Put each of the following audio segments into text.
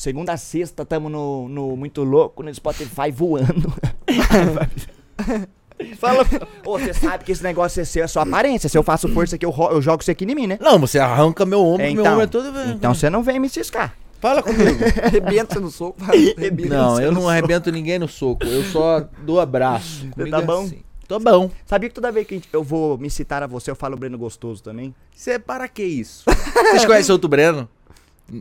Segunda a sexta, tamo no, no Muito Louco, no Spotify voando. Fala. Ô, você sabe que esse negócio é seu, é sua aparência. Se eu faço força aqui, eu, ro- eu jogo isso aqui em mim, né? Não, você arranca meu ombro, É, meu então, ombro é todo. então você não vem me ciscar. Fala comigo. Arrebenta você no soco. Arrebenta não, você eu no não soco. arrebento ninguém no soco. Eu só dou abraço. Comigo tá é bom? assim. Tô bom. Sabia que toda vez que a gente- eu vou me citar a você, eu falo Breno Gostoso também? Você é para que isso? Vocês conhecem outro Breno?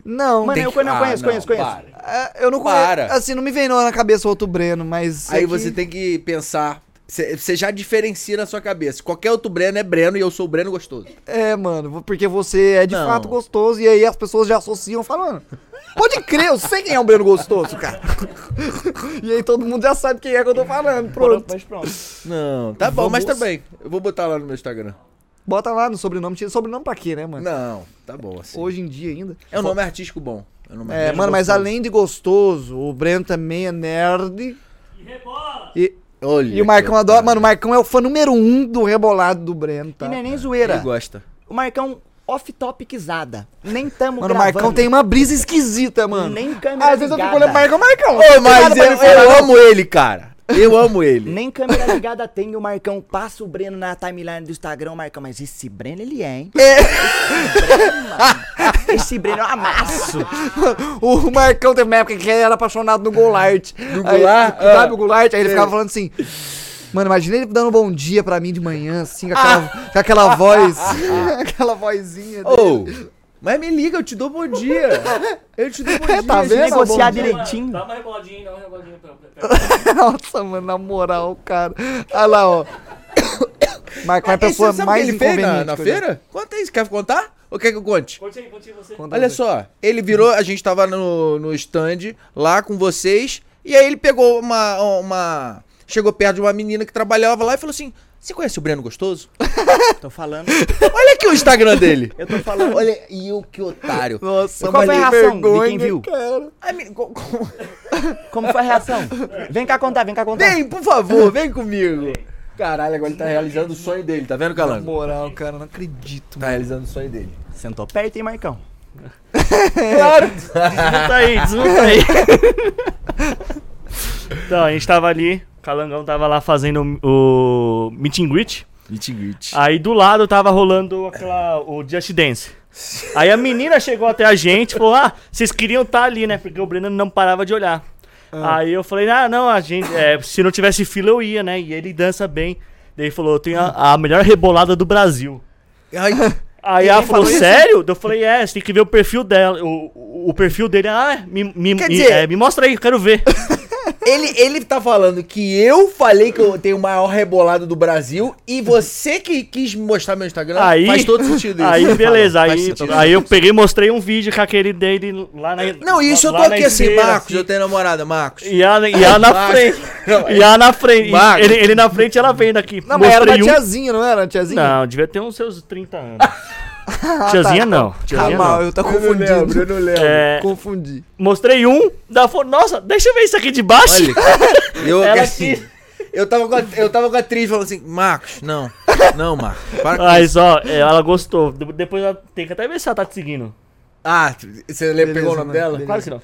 Não, Mano, Tem eu que- não Ah, conheço, não, conheço, conheço. para. É, eu não conheço. Para. Assim, não me vem na cabeça outro Breno, mas. Aí é que- você tem que pensar. Você já diferencia na sua cabeça. Qualquer outro Breno é Breno e eu sou o Breno gostoso. É, mano, porque você é de Não. fato gostoso e aí as pessoas já associam falando. Pode crer, eu sei quem é o Breno gostoso, cara. e aí todo mundo já sabe quem é que eu tô falando. Pronto. Mas pronto. Não, tá bom, mas também. Eu vou botar lá no meu Instagram. Bota lá no sobrenome. Tira sobrenome pra quê, né, mano? Não, tá bom assim. Hoje em dia ainda. É um nome artístico bom. É, um nome É, mano, mas gostoso. além de gostoso, o Breno também é nerd. E, Olha. e o Marcão adora. Mano, o Marcão é o fã número um do rebolado do Breno, tá? E não é nem Ele zoeira. gosta. O Marcão off-topicizada. Nem tamo Mano, o gravando. Marcão tem uma brisa esquisita, mano. Nem câmera Às vezes eu fico ligada. olhando Marcão, Marcão. Ô, mas eu, ele eu não. amo ele, cara. Eu amo ele. Nem câmera ligada tem. O Marcão passa o Breno na timeline do Instagram. O Marcão, mas esse Breno ele é, hein? Esse Breno é um amasso. O Marcão teve uma época que ele era apaixonado no Goulart. No Aí, Goulart? Sabe Ah. o Goulart? Aí ele ficava falando assim. Mano, imagina ele dando um bom dia pra mim de manhã, assim, com aquela, com aquela voz. aquela vozinha dele. Ô, mas me liga, eu te dou bom dia. Eu te dou bom dia. Tá vendo? Negociar direitinho. Dá uma reboladinha, dá uma reboladinha. Nossa, mano, na moral, cara. Olha lá, ó. Marcão é a Ah, pessoa mais ele fez na, na feira? Conta isso, quer contar? Ou quer que eu conte? Conte aí, conte aí você. Conta Olha você. só, ele virou, a gente tava no, no stand lá com vocês, e aí ele pegou uma, uma. Chegou perto de uma menina que trabalhava lá e falou assim: Você conhece o Breno Gostoso? Tô falando. Olha aqui o Instagram dele. Eu tô falando. Olha, e eu que otário. Nossa, Qual foi a reação de vergonha, quem viu? Ai, co- co- Como foi a reação? Vem cá contar, vem cá contar. Vem, por favor, vem comigo. Caralho, agora ele tá realizando o sonho dele, tá vendo, Na Calango? moral, cara, não acredito. Tá realizando o sonho dele. Sentou perto, hein, Marcão? Claro! Desmuta aí, desmuta aí. então, a gente tava ali, o Calangão tava lá fazendo o meet and greet. Meet and greet. Aí do lado tava rolando aquela, o Just Dance. Aí a menina chegou até a gente e falou: Ah, vocês queriam estar ali, né? Porque o Breno não parava de olhar. Aí eu falei: Ah, não, a gente, é, se não tivesse fila eu ia, né? E ele dança bem. Daí ele falou: Eu tenho a, a melhor rebolada do Brasil. Ai, Aí ela falou, falou sério? Eu falei, é, você tem que ver o perfil dela. O, o, perfil dele, ah, me, me, dizer- é, me mostra aí, eu quero ver. ele, ele tá falando que eu falei que eu tenho o maior rebolado do Brasil e você que quis mostrar meu Instagram. Aí, Faz todo sentido isso. Aí, beleza. Aí, aí eu peguei e mostrei um vídeo com aquele dele lá na. Não, isso eu tô lá aqui assim, esteira, Marcos, eu tenho namorada, Marcos. E ela, e ela na frente. E ela na frente. Marcos. Ele, ele na frente ela vendo aqui. Não, mas era uma um- tiazinha, não era? Uma tiazinha? Não, devia ter uns seus 30 anos. Tiazinha não. Tá Tiazinha mal, não. eu tô eu não lembro, confundindo. eu não lembro. É, Confundi. mostrei um, da falou, nossa, deixa eu ver isso aqui de baixo. Olha, eu Ela assim, quis- eu tava, com a, eu tava com a atriz falando assim, Marcos, não, não, Marcos, para ó, é, ela gostou. De- Depois ela tem que até ver se ela tá te seguindo. Ah, você lembra, pegou o Beleza, nome mano, dela? beleza. Claro que não.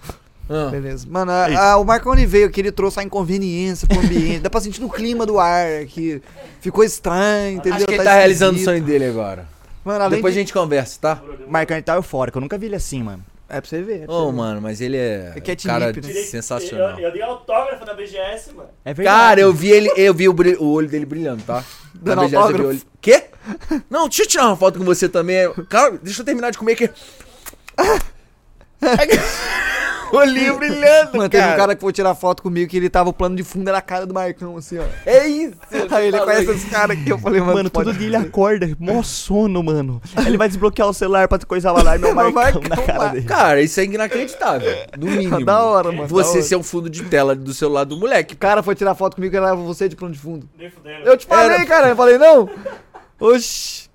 Ah. Beleza. Mano, a- a- o Marcão ele veio aqui, ele trouxe a inconveniência pro ambiente. Dá pra sentir no clima do ar aqui. Ficou estranho, entendeu? Acho que ele tá realizando o sonho dele agora. Mano, além Depois de... a gente conversa, tá? O Marcão ele tá eufórico. Eu nunca vi ele assim, mano. É pra você ver. é Ô, você ver. mano, mas ele é É catnip, cara né? sensacional. Eu, eu dei autógrafo na BGS, mano. É verdade. Cara, eu vi ele, eu vi o, brilho- o olho dele brilhando, tá? Dando Na BGS eu vi o autógrafo? olho- Quê? Não, deixa eu tirar uma foto com você também. Cara, deixa eu terminar de comer aqui. Olhinho brilhando, Mano, teve um cara que foi tirar foto comigo que ele tava o plano de fundo era a cara do Marcão, assim, ó. É isso. Aí ele conhece isso. esse cara aqui, eu falei, mano, Mano, pode todo dia ele acorda, mó sono, mano. Ele vai desbloquear o celular pra coisa lá e meu Meu Marcão na Marcão cara dele. Cara, isso é inacreditável. No mínimo. Da hora, mano, Você ser um fundo de tela do celular do moleque. O cara foi tirar foto comigo que era você de plano de fundo. Eu te falei, Era- cara, eu falei, não. Oxi.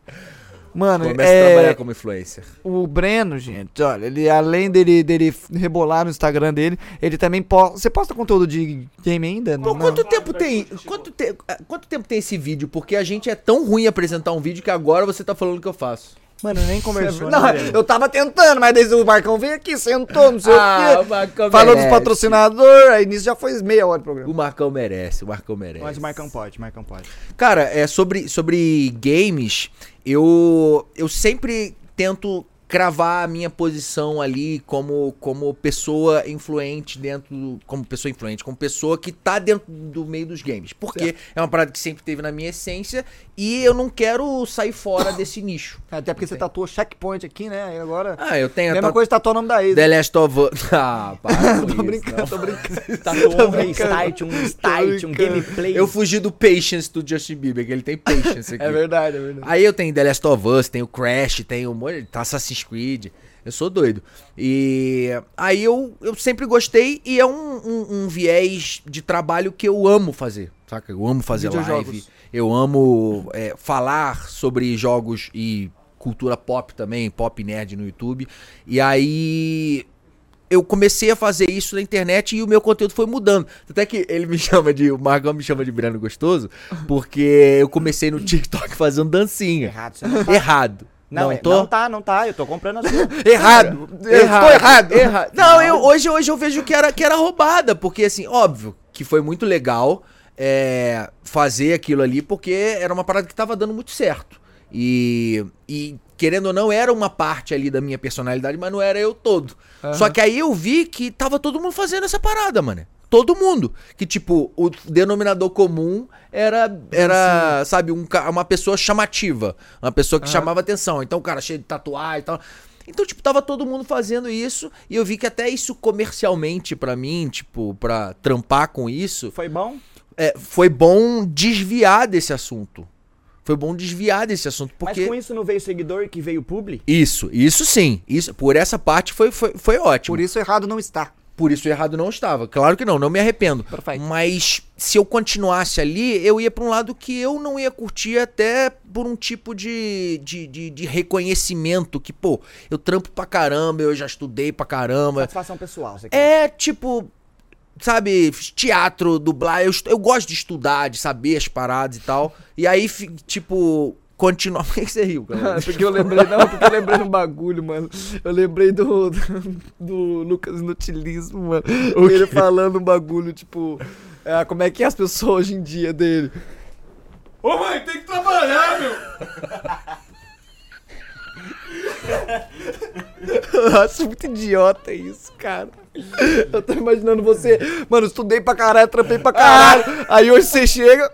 Mano, Começa a é, trabalhar como influencer. o Breno, gente, olha, ele além dele, dele rebolar no Instagram dele, ele também posta. Você posta conteúdo de game ainda? Pô, Não, quanto tempo tem? Quanto, te- ah, quanto tempo tem esse vídeo? Porque a gente é tão ruim apresentar um vídeo que agora você tá falando que eu faço. Mano, nem conversou. Não, né, eu tava tentando, mas daí o Marcão veio aqui, sentou, não sei Ah, o o quê. Marcão Falou dos merece. patrocinadores, aí nisso já foi meia hora do programa. O Marcão merece, o Marcão merece. Mas o Marcão pode, o Marcão pode. Cara, é sobre, sobre games, eu, eu sempre tento cravar a minha posição ali como, como pessoa influente dentro do, como pessoa influente, como pessoa que tá dentro do meio dos games. Porque é uma parada que sempre teve na minha essência e eu não quero sair fora desse nicho. Até porque você tatuou checkpoint aqui, né? Aí agora. Ah, eu tenho Mesma ta- coisa tatuou o nome da ex. The Last of Us. Ah, para Tô isso, brincando, não. tô brincando. Tatuou um brincando. restart, um start, um gameplay. Eu fugi do Patience do Justin Bieber, que ele tem Patience aqui. É verdade, é verdade. Aí eu tenho The Last of Us, tenho Crash, tenho tá Assassin's Creed. Eu sou doido. E aí eu, eu sempre gostei e é um, um- um viés de trabalho que eu amo fazer, saca? Eu amo fazer live, eu amo é, falar sobre jogos e cultura pop também, pop nerd no YouTube. E aí eu comecei a fazer isso na internet e o meu conteúdo foi mudando. Até que ele me chama de. O Margão me chama de Breno Gostoso, porque eu comecei no TikTok fazendo dancinha. Errado. Errado. Não, Não, é- tô? não tá, não tá. Eu tô comprando a sua. Errado. Eu estou errado. Errado. Não, eu, hoje, hoje eu vejo que era, que era roubada, porque assim, óbvio que foi muito legal é, fazer aquilo ali, porque era uma parada que tava dando muito certo. E, e, querendo ou não, era uma parte ali da minha personalidade, mas não era eu todo. Só que aí eu vi que tava todo mundo fazendo essa parada, mano. Todo mundo. Que, tipo, o denominador comum era, era sabe, um, uma pessoa chamativa. Uma pessoa que chamava atenção. Então, o cara cheio de tatuagem e tal. Então, tipo, tava todo mundo fazendo isso. E eu vi que até isso comercialmente pra mim, tipo, pra trampar com isso, Foi bom? é, foi bom desviar desse assunto. Foi bom desviar desse assunto. Porque... Mas com isso não veio seguidor que veio publi? Isso, isso sim. Isso, por essa parte foi, foi, foi ótimo. Por isso errado não está. Por isso errado não estava. Claro que não, não me arrependo. Perfeito. Mas se eu continuasse ali, eu ia pra um lado que eu não ia curtir até por um tipo de, de, de, de reconhecimento que, pô, eu trampo pra caramba, eu já estudei pra caramba. Satisfação pessoal, você quer. É tipo, sabe, teatro, dublar. Eu, eu gosto de estudar, de saber as paradas e tal. E aí, tipo, continuar. Por que você riu, cara? porque eu lembrei, não, porque eu lembrei de um bagulho, mano. Eu lembrei do, do, do Lucas Inutilismo, mano. Ele falando um bagulho, tipo, é, como é que é as pessoas hoje em dia dele. Ô mãe, tem que trabalhar, meu! Eu acho muito idiota isso, cara. Eu tô imaginando você, mano, estudei pra caralho, trampei pra caralho. Aí hoje você chega.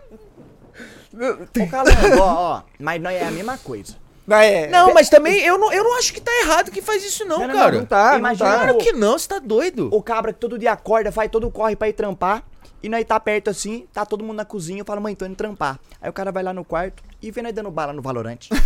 Ô, Calango, ó, ó. Mas não é a mesma coisa. Não, é, Não, mas também eu não, eu não acho que tá errado que faz isso, não, Não, não, cara. não tá, não Imagina tá. Claro que não, você tá doido. O cabra que todo dia acorda, faz todo o corre pra ir trampar. E nós tá perto assim, tá todo mundo na cozinha, eu falo, mãe, tô indo trampar. Aí o cara vai lá no quarto e vê nós dando bala no Valorante.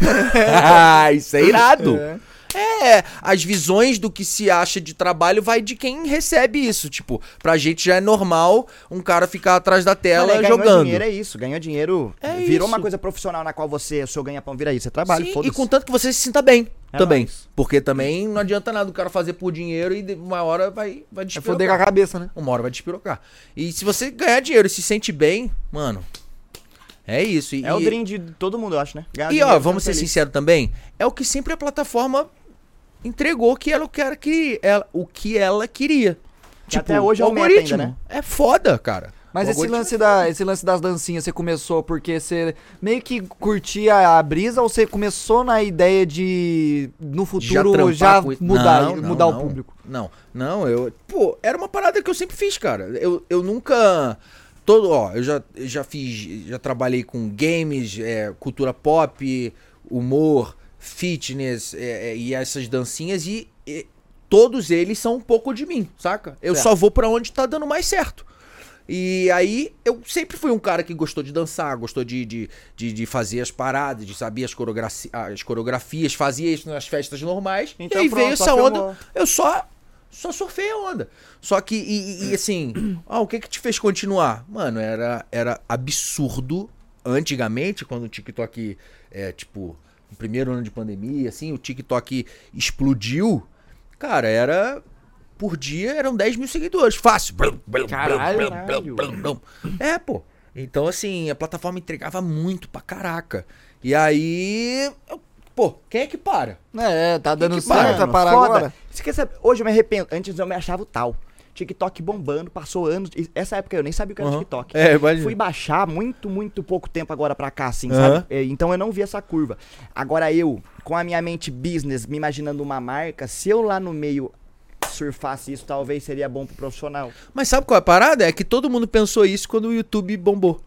Ah, isso é irado. É. É, as visões do que se acha de trabalho vai de quem recebe isso. Tipo, pra gente já é normal um cara ficar atrás da tela Mano, é, ganhou jogando. dinheiro é isso, ganhou dinheiro. É virou isso. uma coisa profissional na qual você, o seu ganha-pão vira isso. Você trabalha, Sim, e contanto que você se sinta bem É também. nóis. Porque também não adianta nada o cara fazer por dinheiro e uma hora vai, vai É despirocar. foder com a cabeça, né? Uma hora vai despirocar. E se você ganhar dinheiro e se sente bem, mano, é isso. E, É o dream de todo mundo, eu acho, né? Ganhar E ó, vamos ser sinceros também, é o que sempre a plataforma entregou que ela quer que ela, o que ela queria. Que até hoje é o o algoritmo. ainda, né? É foda, cara. Mas O esse lance, da, esse lance das dancinhas, você começou porque você meio que curtia a brisa ou você começou na ideia de, no futuro, já, isso. mudar, Não, não, mudar o não. público? Não, não, eu. Pô, era uma parada que eu sempre fiz, cara. Eu, eu nunca. Todo, ó, eu já, eu já fiz. Já trabalhei com games, é, cultura pop, humor, fitness é, é, e essas dancinhas e, e todos eles são um pouco de mim, saca? Eu Certo. só vou pra onde tá dando mais certo. E aí, eu sempre fui um cara que gostou de dançar, gostou de, de, de, de fazer as paradas, de saber as, coreografi as coreografias, fazia isso nas festas normais. Então e aí pronto, veio essa onda. filmou. Eu só só surfei a onda. Só que, e, e- e assim, ah, o que que te fez continuar? Mano, era, era absurdo antigamente, quando o TikTok, é, tipo, no primeiro ano de pandemia, assim, o TikTok explodiu. Cara, era. Por dia eram 10 mil seguidores. Fácil. Caralho. É, pô. Então, assim, a plataforma entregava muito pra caraca. E aí, pô, quem é que para? É, tá dando Que certo, mano, parar foda. agora. Você quer saber? Hoje eu me arrependo. Antes eu me achava o tal. TikTok bombando, passou anos. Essa época eu nem sabia o que era Aham. TikTok. É, imagina. Fui baixar muito, muito pouco tempo agora pra cá, assim, Aham. sabe? É, Então eu não vi essa curva. Agora eu, com a minha mente business, me imaginando uma marca, se eu lá no meio surfasse isso, talvez seria bom pro profissional. Mas sabe qual é a parada? É que todo mundo pensou isso quando o YouTube bombou.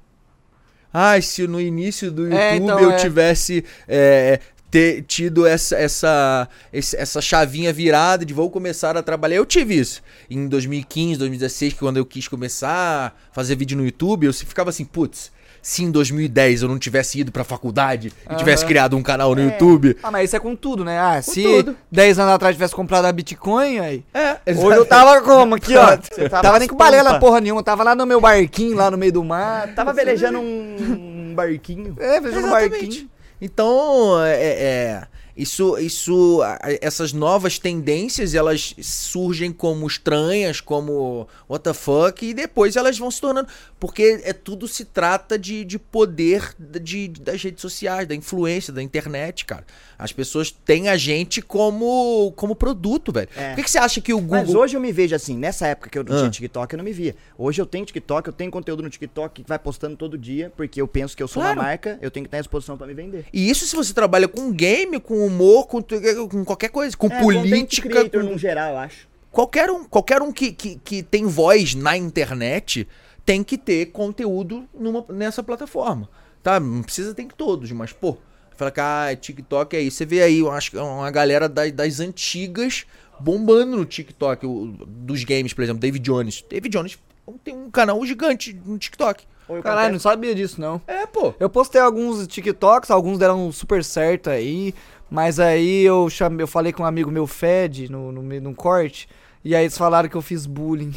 Ah, se no início do YouTube É, então, eu é. tivesse é, ter tido essa, essa, essa chavinha virada de vou começar a trabalhar. Eu tive isso. Em 2015, 2016, que quando eu quis começar a fazer vídeo no YouTube, eu ficava assim, putz, se em 2010 eu não tivesse ido pra faculdade e tivesse criado um canal no É. YouTube. Ah, mas isso é com tudo, né? Ah, se tudo. 10 anos atrás tivesse comprado a Bitcoin, aí. É, Hoje eu tava como? Aqui, ó. Você tava, tava nem com balela porra nenhuma. Tava lá no meu barquinho, lá no meio do mar. Tava velejando um barquinho. É, velejando um barquinho. Então, é, é, isso, isso, a- essas novas tendências, elas surgem como estranhas, como what the fuck, e depois elas vão se tornando, porque é tudo se trata de, de poder de, das redes sociais, da influência, da internet, cara. As pessoas têm a gente como, como produto, velho. É. Por que, que você acha que o Google... Mas hoje eu me vejo assim, nessa época que eu não Ah. tinha TikTok, eu não me via. Hoje eu tenho TikTok, eu tenho conteúdo no TikTok que vai postando todo dia, porque eu penso que eu sou Claro. uma marca, eu tenho que estar à disposição pra me vender. E isso se você trabalha com game, com humor, com, com qualquer coisa, com É, política, creator com no geral, eu acho. Qualquer um, qualquer um que, que, que tem voz na internet tem que ter conteúdo numa, nessa plataforma. Tá? Não precisa ter que todos, mas, pô, fala que ah, TikTok é isso. Você vê aí, eu acho que é uma galera das, das antigas bombando no TikTok, o- dos games, por exemplo, David Jones. David Jones tem um canal gigante no TikTok. Caralho, não sabia disso, não. É, pô. Eu postei alguns TikToks, alguns deram super certo aí, mas aí eu chamei, eu falei com um amigo meu, Fed, no, no, num corte, e aí eles falaram que eu fiz bullying.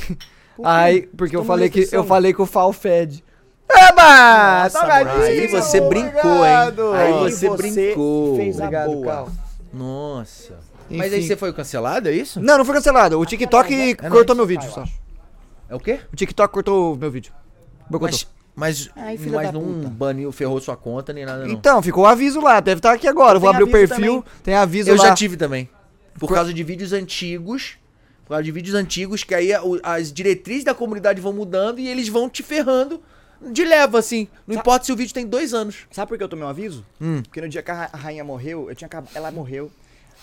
Aí, porque eu falei que eu falei que o Fal Fed. Eba! Salgadinho! Aí você brincou, hein? Obrigado! Aí Aí você você brincou. fez Obrigado, boa. Cal. Nossa. Mas aí você foi cancelado, é isso? Não, não foi cancelado. O TikTok É cortou meu vídeo eu só. É o quê? O TikTok cortou meu vídeo. Mas, mas, Ai, mas não puta. baniu, ferrou sua conta nem nada, não. Então, ficou o aviso lá. Deve estar aqui agora. Eu vou abrir o perfil. também. Tem aviso eu lá. já tive também. Por causa de vídeos antigos. Por causa de vídeos antigos, que aí as diretrizes da comunidade vão mudando e eles vão te ferrando de leva, assim. Não Sa- importa se o vídeo tem dois anos. Sabe por que eu tomei um aviso? Hum. Porque no dia que a ra- a rainha morreu, eu tinha ela morreu.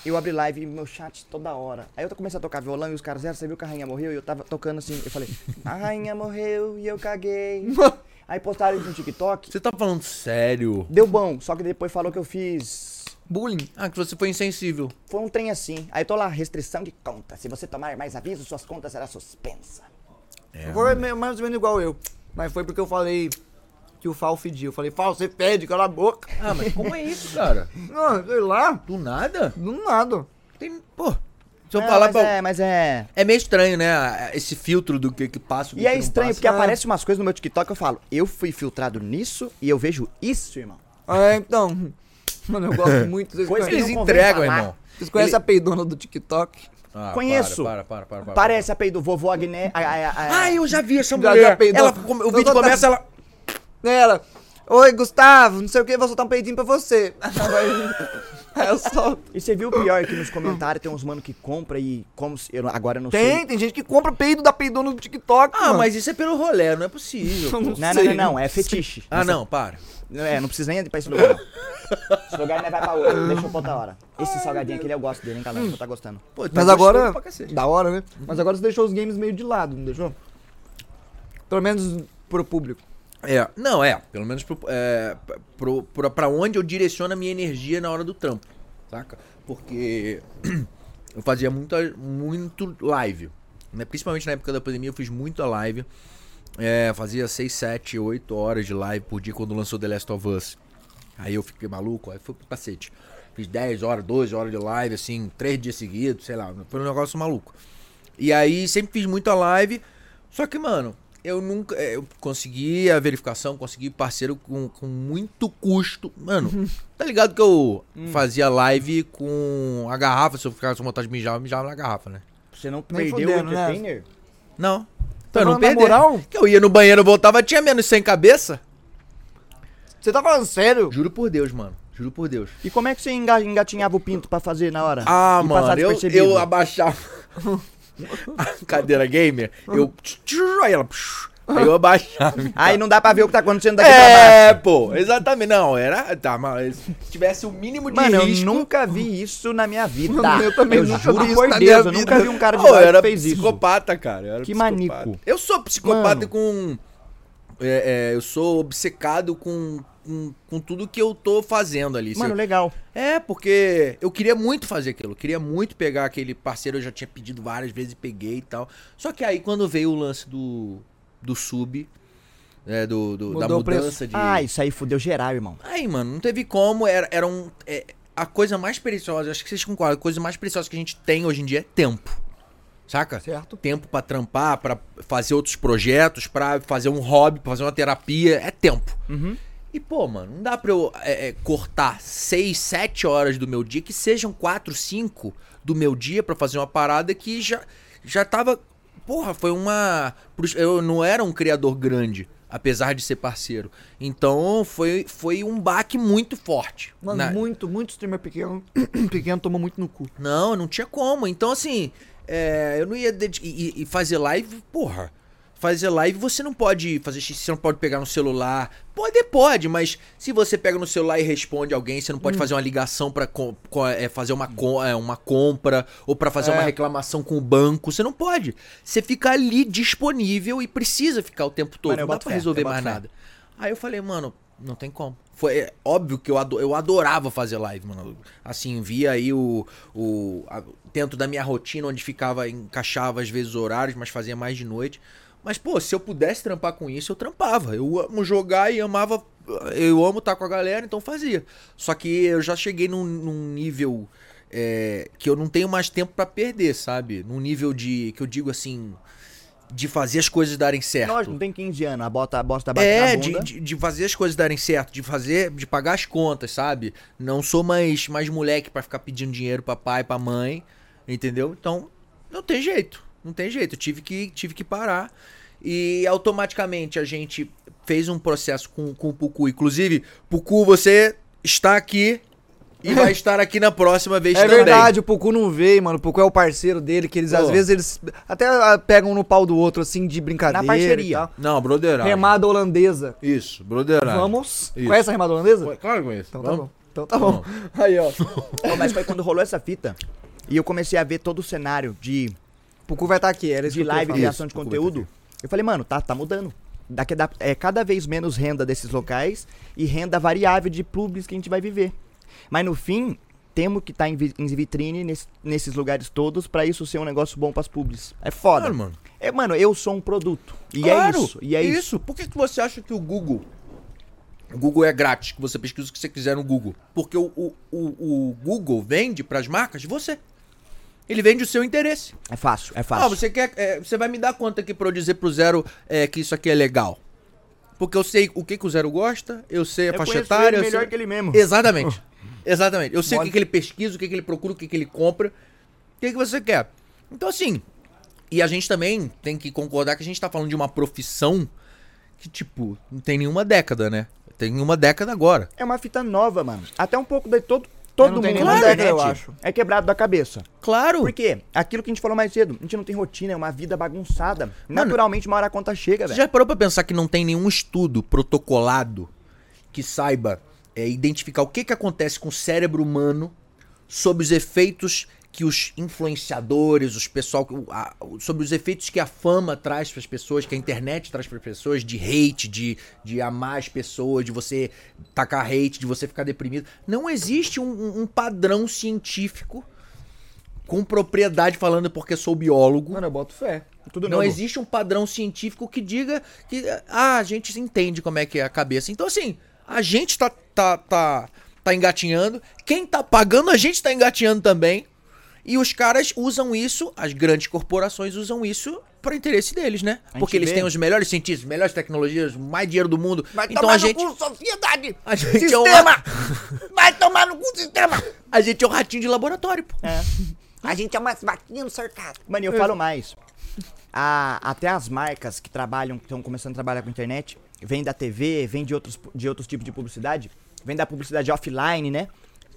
Eu abri live e meu chat toda hora. Aí eu comecei a tocar violão e os caras, "Zé, você viu que a rainha morreu? E eu tava tocando assim. Eu falei, a rainha morreu e eu caguei. Aí postaram isso no TikTok. Você tá falando sério? Deu bom, só que depois falou que eu fiz. Bullying. Ah, que você foi insensível. Foi um trem assim. Aí tô lá, restrição de conta. Se você tomar mais aviso, suas contas serão suspensas. Foi me- mais ou menos igual eu. Mas foi porque eu falei que o Fal fedia. Eu falei, Fal, você fede, cala a boca. Ah, mas como é isso, cara? Não, sei lá. Do nada? Do nada. Tem. Pô. Se eu É, falar mas pra. é, mas é. É meio estranho, né? Esse filtro do que, que passa. o que E é que não estranho, passa. porque Ah. aparece umas coisas no meu TikTok que eu falo, eu fui filtrado nisso e eu vejo isso, irmão. É, então. Mano, eu gosto muito. Vocês Coisa que conhecem, Eles não convém entregam, falar. irmão. vocês conhecem a peidona do TikTok? Ah, Conheço. Para, para, para, para, Parece a peido do vovô Agné. Ah, eu já vi essa mulher. ela, o Eu vídeo começa, ela. Ela. Oi, Gustavo, não sei o que, vou soltar um peidinho pra você. Eu solto. E você viu o pior que nos comentários tem uns mano que compra e como se, eu, agora eu não Tem, sei. tem gente que compra peido da peidona do TikTok. Ah, mano. mas isso é pelo rolê, não é possível. Não Não, não, sei, não, não, é fetiche. Ah, não, para. Não, É, não precisa nem ir pra esse lugar. não. Esse lugar não vai pra outro, deixa eu pra outra hora. Esse salgadinho aqui eu gosto dele, hein, galera? Você tá gostando. Pô, tá Mas agora. Da hora, né? Mas agora você deixou os games meio de lado, não deixou? Pelo menos pro público. É, não, é. Pelo menos pro, é, pro, pra, onde eu direciono a minha energia na hora do trampo. Saca? Porque eu fazia muita, muito live. Né? Principalmente na época da pandemia, eu fiz muita live. É, fazia 6, 7, 8 horas de live por dia quando lançou The Last of Us. Aí eu fiquei maluco, aí foi pro cacete. Fiz 10 horas, 12 horas de live, assim, 3 dias seguidos, sei lá. Foi um negócio maluco. E aí sempre fiz muita live. Só que, mano, eu nunca. é, Eu consegui a verificação, consegui parceiro com, com muito custo. Mano, tá ligado que eu fazia live com a garrafa, se eu ficasse com vontade de mijar, eu mijava na garrafa, né? Você não Nem perdeu o né? entertainer? Não. Tá Pra eu não perder. moral? Que eu ia no banheiro, voltava, tinha menos 100 cabeça. Você tá falando sério? Juro por Deus, mano. Juro por Deus. E como é que você enga- engatinhava o pinto pra fazer na hora? Ah, E mano, eu, eu abaixava cadeira gamer, eu. Aí ela. Aí eu abaixava. Aí não dá pra ver o que tá acontecendo daqui pra baixo. É, pô, exatamente. Não, era. Tá, mas se tivesse o mínimo de Mano, eu risco. nunca vi isso na minha vida. Eu também eu nunca juro vi isso na Deus, minha eu vida. nunca vi um cara de Pô, eu era que fez isso. psicopata, cara. eu era Que psicopata. manico. Eu sou psicopata Mano. com. É, é, eu sou obcecado com, com, com tudo que eu tô fazendo ali. Mano, eu- legal. É, porque eu queria muito fazer aquilo. Eu queria muito pegar aquele parceiro, eu já tinha pedido várias vezes e peguei e tal. Só que aí quando veio o lance do, do sub, é, do, do- da mudança de. Ah, isso aí fudeu geral, irmão. Aí, mano, não teve como. Era, era um. é, a coisa mais preciosa, acho que vocês concordam, a coisa mais preciosa que a gente tem hoje em dia é tempo. Saca? Certo. Tempo pra trampar, pra fazer outros projetos, pra fazer um hobby, pra fazer uma terapia. É tempo. Uhum. E, pô, mano, não dá pra eu é, é, cortar 6, 7 horas do meu dia, que sejam 4, 5 do meu dia pra fazer uma parada que já, já tava. Porra, foi uma. Eu não era um criador grande, apesar de ser parceiro. Então foi, foi um baque muito forte. Mano, Na- muito, muito streamer pequeno, pequeno toma muito no cu. não, não tinha como. Então, assim, é, eu não ia. E, e- fazer live, porra. Fazer live você não pode fazer xixi, você não pode pegar no celular. Pode, pode, mas se você pega no celular e responde alguém, você não Hum. pode fazer uma ligação com- é, fazer uma, com- é, uma compra ou pra fazer É. uma reclamação com o banco. Você não pode. Você fica ali disponível e precisa ficar o tempo todo. Mano, não dá pra fé, resolver mais fé. nada. Aí eu falei, mano, não tem como. Foi é, óbvio que eu, eu adorava fazer live, mano. Assim, via aí o. o a- dentro da minha rotina, onde ficava, encaixava às vezes os horários, mas fazia mais de noite. Mas, pô, se eu pudesse trampar com isso, eu trampava. Eu amo jogar e amava. Eu amo estar com a galera, então fazia. Só que eu já cheguei num, num nível é, que eu não tenho mais tempo pra perder, sabe? Num nível de. que eu digo assim. De fazer as coisas darem certo. Lógico, não tem 15 anos, a bota, a bate É, na de, bunda. de, de fazer as coisas darem certo, de fazer, de pagar as contas, sabe? Não sou mais, mais moleque pra ficar pedindo dinheiro pra pai, pra mãe, entendeu? Então, não tem jeito, não tem jeito, eu tive que, tive que parar. E automaticamente a gente fez um processo com, com o Pucu. Inclusive, Pucu, você está aqui e vai estar aqui na próxima vez É também. verdade, o Pucu não veio, mano. O Pucu é o parceiro dele, que eles, às Pô. vezes, eles até ah, pegam no pau do outro, assim, de brincadeira. Na parceria. Não, broderagem. Remada holandesa. Isso, broderagem. Vamos. Isso. Conhece a remada holandesa? Claro que conheço. Então tá Vamos? bom. Então tá bom. Aí, ó. Pô, mas foi quando rolou essa fita. E eu comecei a ver todo o cenário de, Pucu vai estar aqui, era de live, ia criação de conteúdo. Eu falei, mano, tá, tá mudando. Daqui dá, é cada vez menos renda desses locais e renda variável de pubs que a gente vai viver. Mas no fim, temos que estar em, vi- em vitrine nesse- nesses lugares todos pra isso ser um negócio bom pras pubs. É foda. Claro, mano. É, mano, eu sou um produto. E Claro, é isso. E é isso. Por que, que você acha que o Google. O Google é grátis, que você pesquisa o que você quiser no Google? Porque o, o, o, o Google vende pras marcas de você. Ele vende o seu interesse. É fácil, é Ah, fácil. você quer. é, você vai me dar conta aqui pra eu dizer pro Zero é, que isso aqui é legal. Porque eu sei o que, que o Zero gosta, eu sei a Eu faixa conheço etária. ele eu melhor sei- que ele mesmo. Exatamente. Exatamente. Eu sei o Mole. que, que ele pesquisa, o que, que ele procura, o que, que ele compra. O que, que você quer. Então, assim. E a gente também tem que concordar que a gente tá falando de uma profissão que, tipo, não tem nenhuma década, né? Tem uma década agora. É uma fita nova, mano. Até um pouco de todo, todo mundo na década, internet eu acho. é quebrado da cabeça. Claro. Por quê? Aquilo que a gente falou mais cedo, a gente não tem rotina, é uma vida bagunçada. Naturalmente, uma hora a conta chega, Você velho. já parou pra pensar que não tem nenhum estudo protocolado que saiba é, identificar o que, que acontece com o cérebro humano sobre os efeitos que os influenciadores, os pessoal, a- sobre os efeitos que a fama traz para as pessoas, que a internet traz para as pessoas, de hate, de, de amar as pessoas, de você tacar hate, de você ficar deprimido. Não existe um, um- um padrão científico com propriedade falando porque sou biólogo. Mano, eu boto fé. Tudo Não novo. existe um padrão científico que diga que ah, a gente entende como é que é a cabeça. Então, assim, a gente tá, tá, tá, tá engatinhando, quem tá pagando a gente tá engatinhando também. E os caras usam isso, as grandes corporações usam isso para interesse deles, né? Porque eles vê. têm os melhores cientistas, melhores tecnologias, mais dinheiro do mundo. Vai então tomar a no gente, cu, sociedade! a gente é um, Sistema! Vai tomar no cu, sistema! a gente é um ratinho de laboratório, pô. É. A gente é umas vaquinhas no cercado. Mano, eu falo mais. A- até as marcas que trabalham, que estão começando a trabalhar com internet, vem da TV, vem de outros, de outros tipos de publicidade, vem da publicidade offline, né?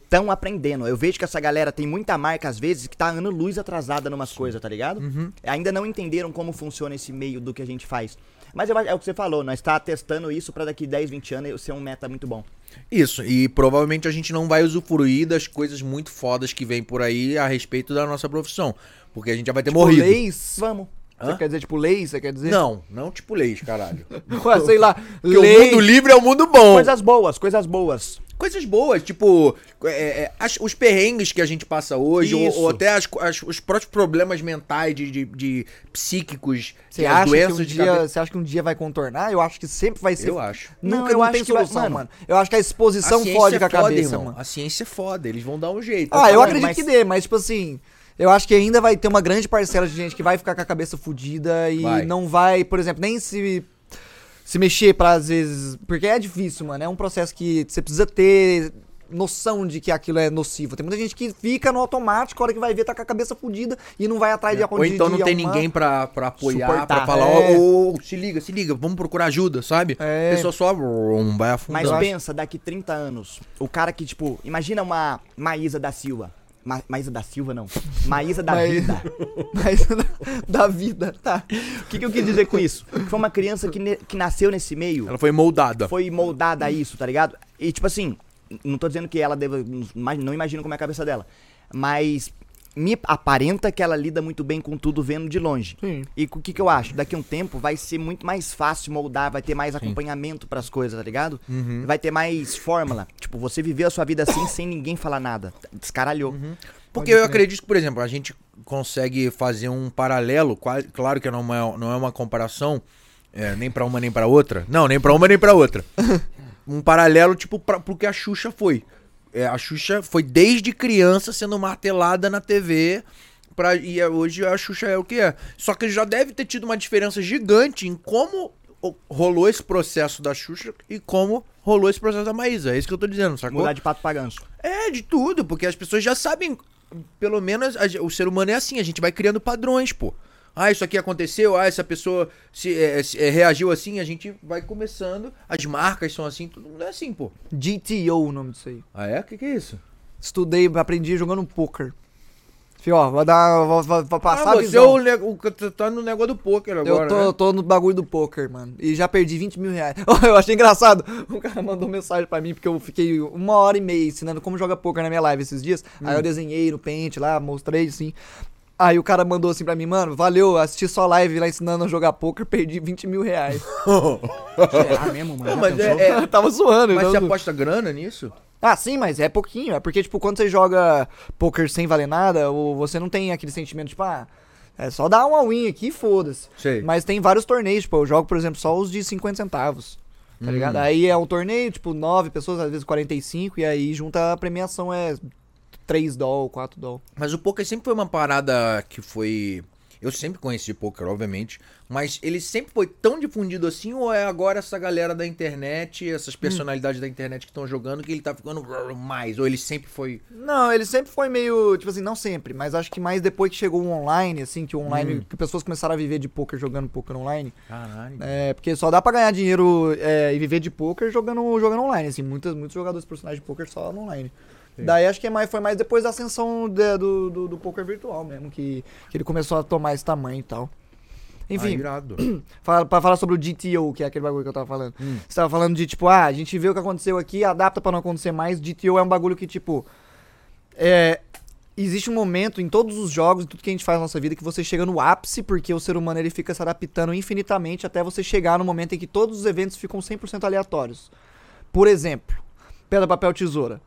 Estão aprendendo. Eu vejo que essa galera tem muita marca, às vezes, que tá ano luz atrasada numas coisas, tá ligado? Ainda não entenderam como funciona esse meio do que a gente faz. Mas eu é o que você falou, nós tá testando isso pra daqui 10, 20 anos ser um meta muito bom. Isso, e provavelmente a gente não vai usufruir das coisas muito fodas que vem por aí a respeito da nossa profissão. Porque a gente já vai ter Tipo, morrido. leis. Vamos. Você Hã? quer dizer, tipo, leis? Você quer dizer? Não, não tipo leis, caralho. Ué, sei lá. Porque o mundo livre é o mundo bom. Coisas boas, coisas boas. Coisas boas, tipo, é, é, as- os perrengues que a gente passa hoje, ou, ou até as- as- os próprios problemas mentais de, de- de psíquicos, Você as acha, que doenças um de dia, cabeça. você acha que um dia vai contornar? Eu acho que sempre vai ser. Eu acho. Nunca Não, não, eu tem acho que vai- solução, mano, mano. Eu acho que a exposição ciência fode é com a foda, cabeça, irmão. mano. A ciência é foda, eles vão dar um jeito. Ah, eu falando, acredito mas- que dê, mas tipo assim, eu acho que ainda vai ter uma grande parcela de gente que vai ficar com a cabeça fodida e Vai. não vai, por exemplo, nem se se mexer pra às vezes, porque é difícil, mano, é um processo que você precisa ter noção de que aquilo é nocivo. Tem muita gente que fica no automático, a hora que vai ver tá com a cabeça fodida e não vai atrás de Ou acontecer. então não tem ninguém pra, pra apoiar, Suportar. pra falar, ó, É. ô, se liga, se liga, vamos procurar ajuda, sabe? É. A pessoa só vrum, vai afundando. Mas pensa, daqui 30 anos, o cara que, tipo, imagina uma Maísa da Silva. Ma Maísa da Silva, não. Maísa da Mas- Vida. Mas da vida, tá. O que, que eu quis dizer com isso? Foi uma criança que, ne- que nasceu nesse meio, Ela foi moldada. foi moldada a isso, tá ligado? E, tipo assim, não tô dizendo que ela deva. Não imagino como é a cabeça dela. Mas me aparenta que ela lida muito bem com tudo vendo de longe. Sim. E o que, que eu acho? Daqui a um tempo vai ser muito mais fácil moldar, vai ter mais acompanhamento pras coisas, tá ligado? Uhum. Vai ter mais fórmula. Tipo, você viveu a sua vida assim sem ninguém falar nada. Descaralhou. Uhum. Porque eu acredito que, por exemplo, a gente consegue fazer um paralelo, claro que não é, não é uma comparação, é, nem pra uma nem pra outra. Não, nem pra uma nem pra outra. um paralelo, tipo, pra, pro que a Xuxa foi. É, a Xuxa foi desde criança sendo martelada na TV. Pra, e é- hoje a Xuxa é o que é. Só que já deve ter tido uma diferença gigante em como rolou esse processo da Xuxa e como rolou esse processo da Maísa. É isso que eu tô dizendo, sacou? Mudar de pato pra ganso. É, de tudo, porque as pessoas já sabem. Pelo menos a o ser humano é assim, a gente vai criando padrões, pô. Ah, isso aqui aconteceu, ah, essa pessoa se, é, se- é, reagiu assim, a gente vai começando. As marcas são assim, mundo é assim, pô. GTO o nome disso aí. Ah, é? O que, que é isso? Estudei, aprendi jogando poker. Fio, ó, vou dar. Vou, vou- vou passar ah, a você é visão. o, o tá- no negócio do poker agora. Eu tô, né? tô no bagulho do poker, mano. E já perdi 20 mil reais. eu achei engraçado. O cara mandou mensagem pra mim, porque eu fiquei uma hora e meia ensinando como joga poker na minha live esses dias. Aí eu desenhei no pente lá, mostrei assim. Aí o cara mandou assim pra mim, mano, valeu, assisti sua live lá ensinando a jogar poker, perdi 20 mil reais. Será mesmo, mano? Não, mas é, é- Tava zoando, mas então- você aposta grana nisso? Ah, sim, mas é pouquinho. É porque, tipo, quando você joga poker sem valer nada, ou você não tem aquele sentimento, tipo, ah, é só dar uma win aqui e foda-se. Sei. Mas tem vários torneios, tipo, eu jogo, por exemplo, só os de 50 centavos. Tá ligado? Aí é um torneio, tipo, 9 pessoas, às vezes 45, e aí junta a premiação é 3 doll, 4 doll. Mas o poker sempre foi uma parada que foi. Eu sempre conheci poker, obviamente. Mas ele sempre foi tão difundido assim, ou é agora essa galera da internet, essas personalidades da internet que estão jogando, que ele tá ficando mais? Ou ele sempre foi. Não, ele sempre foi meio, tipo assim, não sempre, mas acho que mais depois que chegou o online, assim, que o online, que pessoas começaram a viver de poker jogando poker online. Caralho. É, porque só dá pra ganhar dinheiro é, e viver de poker jogando, jogando online, assim, muitas, muitos jogadores profissionais de poker só no online. Daí acho que é foi mais depois da ascensão de- do, do, do poker virtual mesmo, que, que ele começou a tomar esse tamanho e tal. Ah, Enfim, fala, pra falar sobre o GTO, que é aquele bagulho que eu tava falando. Você tava falando de, tipo, ah, a gente vê o que aconteceu aqui, adapta pra não acontecer mais. GTO é um bagulho que, tipo, é... Existe um momento em todos os jogos, em tudo que a gente faz na nossa vida, que você chega no ápice, porque o ser humano ele fica se adaptando infinitamente até você chegar no momento em que todos os eventos ficam 100% aleatórios. Por exemplo, pedra, papel, tesoura.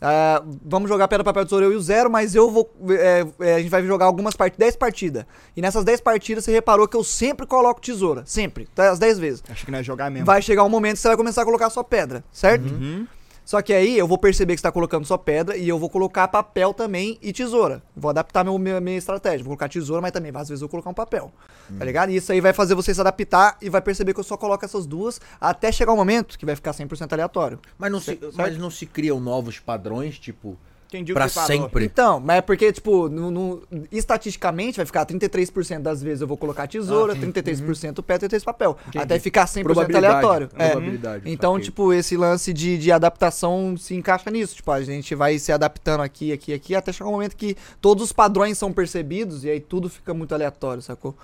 Ah, vamos jogar pedra, papel, tesoura eu e o zero, mas eu vou. é, é, a gente vai jogar algumas partidas, 10 partidas. E nessas 10 partidas você reparou que eu sempre coloco tesoura. Sempre. Tá? As 10 vezes. Acho que não é jogar mesmo. Vai chegar um momento que você vai começar a colocar sua pedra, certo? Uhum. Só que aí eu vou perceber que você tá colocando sua pedra e eu vou colocar papel também e tesoura. Vou adaptar meu, minha, minha estratégia. Vou colocar tesoura, mas também às vezes eu vou colocar um papel. Tá ligado? E isso aí vai fazer você se adaptar e vai perceber que eu só coloco essas duas até chegar um momento que vai ficar 100% aleatório. Mas não, se, Certo? mas não se criam novos padrões, tipo. Entendi o pra que você falou. sempre. Então, mas é porque, tipo, no, no- estatisticamente vai ficar 33% das vezes eu vou colocar tesoura, 33% pé, 33% papel. Até ficar 100% Probabilidade, aleatório. É. probabilidade, Então, saquei. tipo, esse lance de, de adaptação se encaixa nisso. Tipo, a gente vai se adaptando aqui, aqui, aqui, até chegar um momento que todos os padrões são percebidos e aí tudo fica muito aleatório, sacou?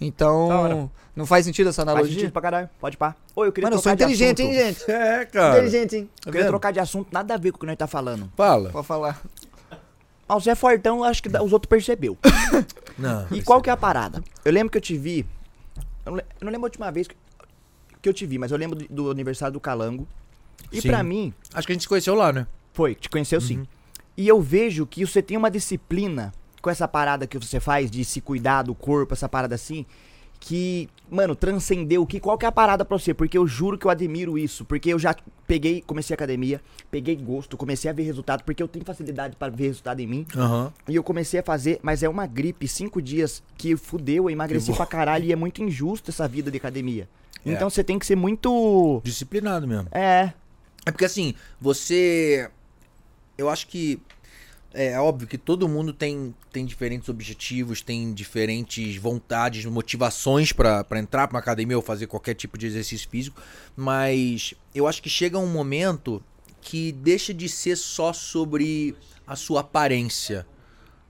Então, não faz sentido essa Faz analogia? sentido pra caralho. Pode pá. Oi, eu queria Mano, eu sou trocar de inteligente, assunto. hein, gente? É, cara. Inteligente, hein? Eu queria vendo? trocar de assunto, nada a ver com o que nós tá falando. Fala. Pode falar. Mas o Zé Fortão, acho que os outros percebeu. Não. E qual que é a parada? Eu lembro que eu te vi. Eu não, le- eu não lembro a última vez que, que eu te vi, mas eu lembro do, do aniversário do Calango. E Sim. pra mim, Acho que a gente se conheceu lá, né? foi, te conheceu sim. E eu vejo que você tem uma disciplina com essa parada que você faz de se cuidar do corpo, essa parada assim, que, mano, transcendeu. Que, qual que é a parada pra você? Porque eu juro que eu admiro isso. Porque eu já peguei, comecei a academia, peguei gosto, comecei a ver resultado, porque eu tenho facilidade pra ver resultado em mim. Aham. E eu comecei a fazer, mas é uma gripe, cinco dias, que fudeu, eu emagreci pra caralho e é muito injusto essa vida de academia. É. Então você tem que ser muito. Disciplinado mesmo. É. É porque assim, você. Eu acho que. É óbvio que todo mundo tem, tem diferentes objetivos, tem diferentes vontades, motivações pra entrar pra uma academia ou fazer qualquer tipo de exercício físico, mas eu acho que chega um momento que deixa de ser só sobre a sua aparência,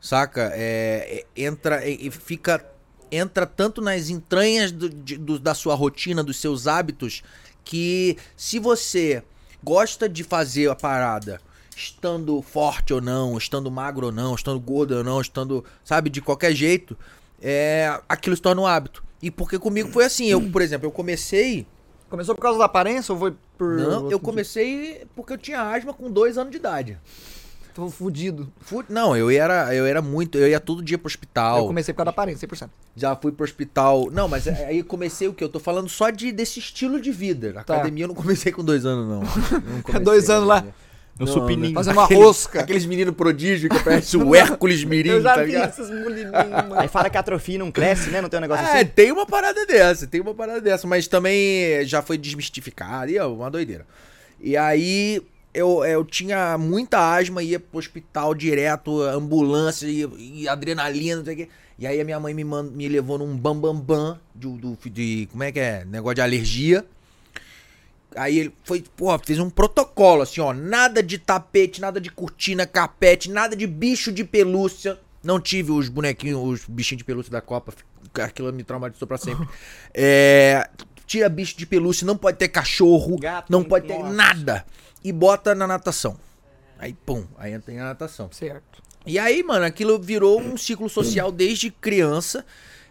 saca? É, é, entra e e fica entra tanto nas entranhas do- de- do- da sua rotina, dos seus hábitos, que se você gosta de fazer a parada estando forte ou não, estando magro ou não, estando gordo ou não, estando, sabe, de qualquer jeito, é, aquilo se torna um hábito. E porque comigo foi assim, eu, por exemplo, eu comecei, Começou por causa da aparência ou foi por. não, eu comecei porque eu tinha asma com dois anos de idade. Tô fudido. Fui- não, eu era, eu era muito, eu ia todo dia pro hospital. Eu comecei por causa da aparência, 100%. Já fui pro hospital. Não, mas é- aí comecei o que? Eu tô falando só de, desse estilo de vida. Tá. academia eu não comecei com dois anos, não. Não comecei Dois anos lá. No Não, supininho. Fazendo uma Aqueles- rosca. Aqueles meninos prodígio que parece o Hércules Mirim, Eu já tá vi ligado? esses mano. Aí fala que a atrofia não cresce, né? Não tem um negócio É, assim. tem uma parada dessa, tem uma parada dessa, mas também já foi desmistificado e é uma doideira. E aí eu, eu tinha muita asma, ia pro hospital direto, ambulância e, e adrenalina, não sei o quê. E aí a minha mãe me, mand- me levou num bambambam bam, bam de, do, de. Como é que é? Negócio de alergia. Aí ele foi, pô, fez um protocolo assim, ó. Nada de tapete, nada de cortina, carpete, nada de bicho de pelúcia. Não tive os bonequinhos, os bichinhos de pelúcia da Copa. Aquilo me traumatizou pra sempre. É, tira bicho de pelúcia, não pode ter cachorro, Gato, não pode ter nossa. nada. E bota na natação. Aí, pum, aí entra na natação. Certo. E aí, mano, aquilo virou um ciclo social desde criança.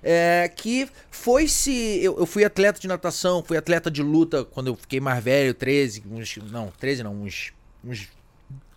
É, que foi se. Eu, eu fui atleta de natação, fui atleta de luta quando eu fiquei mais velho, 13, uns. Não, 13 não, uns. uns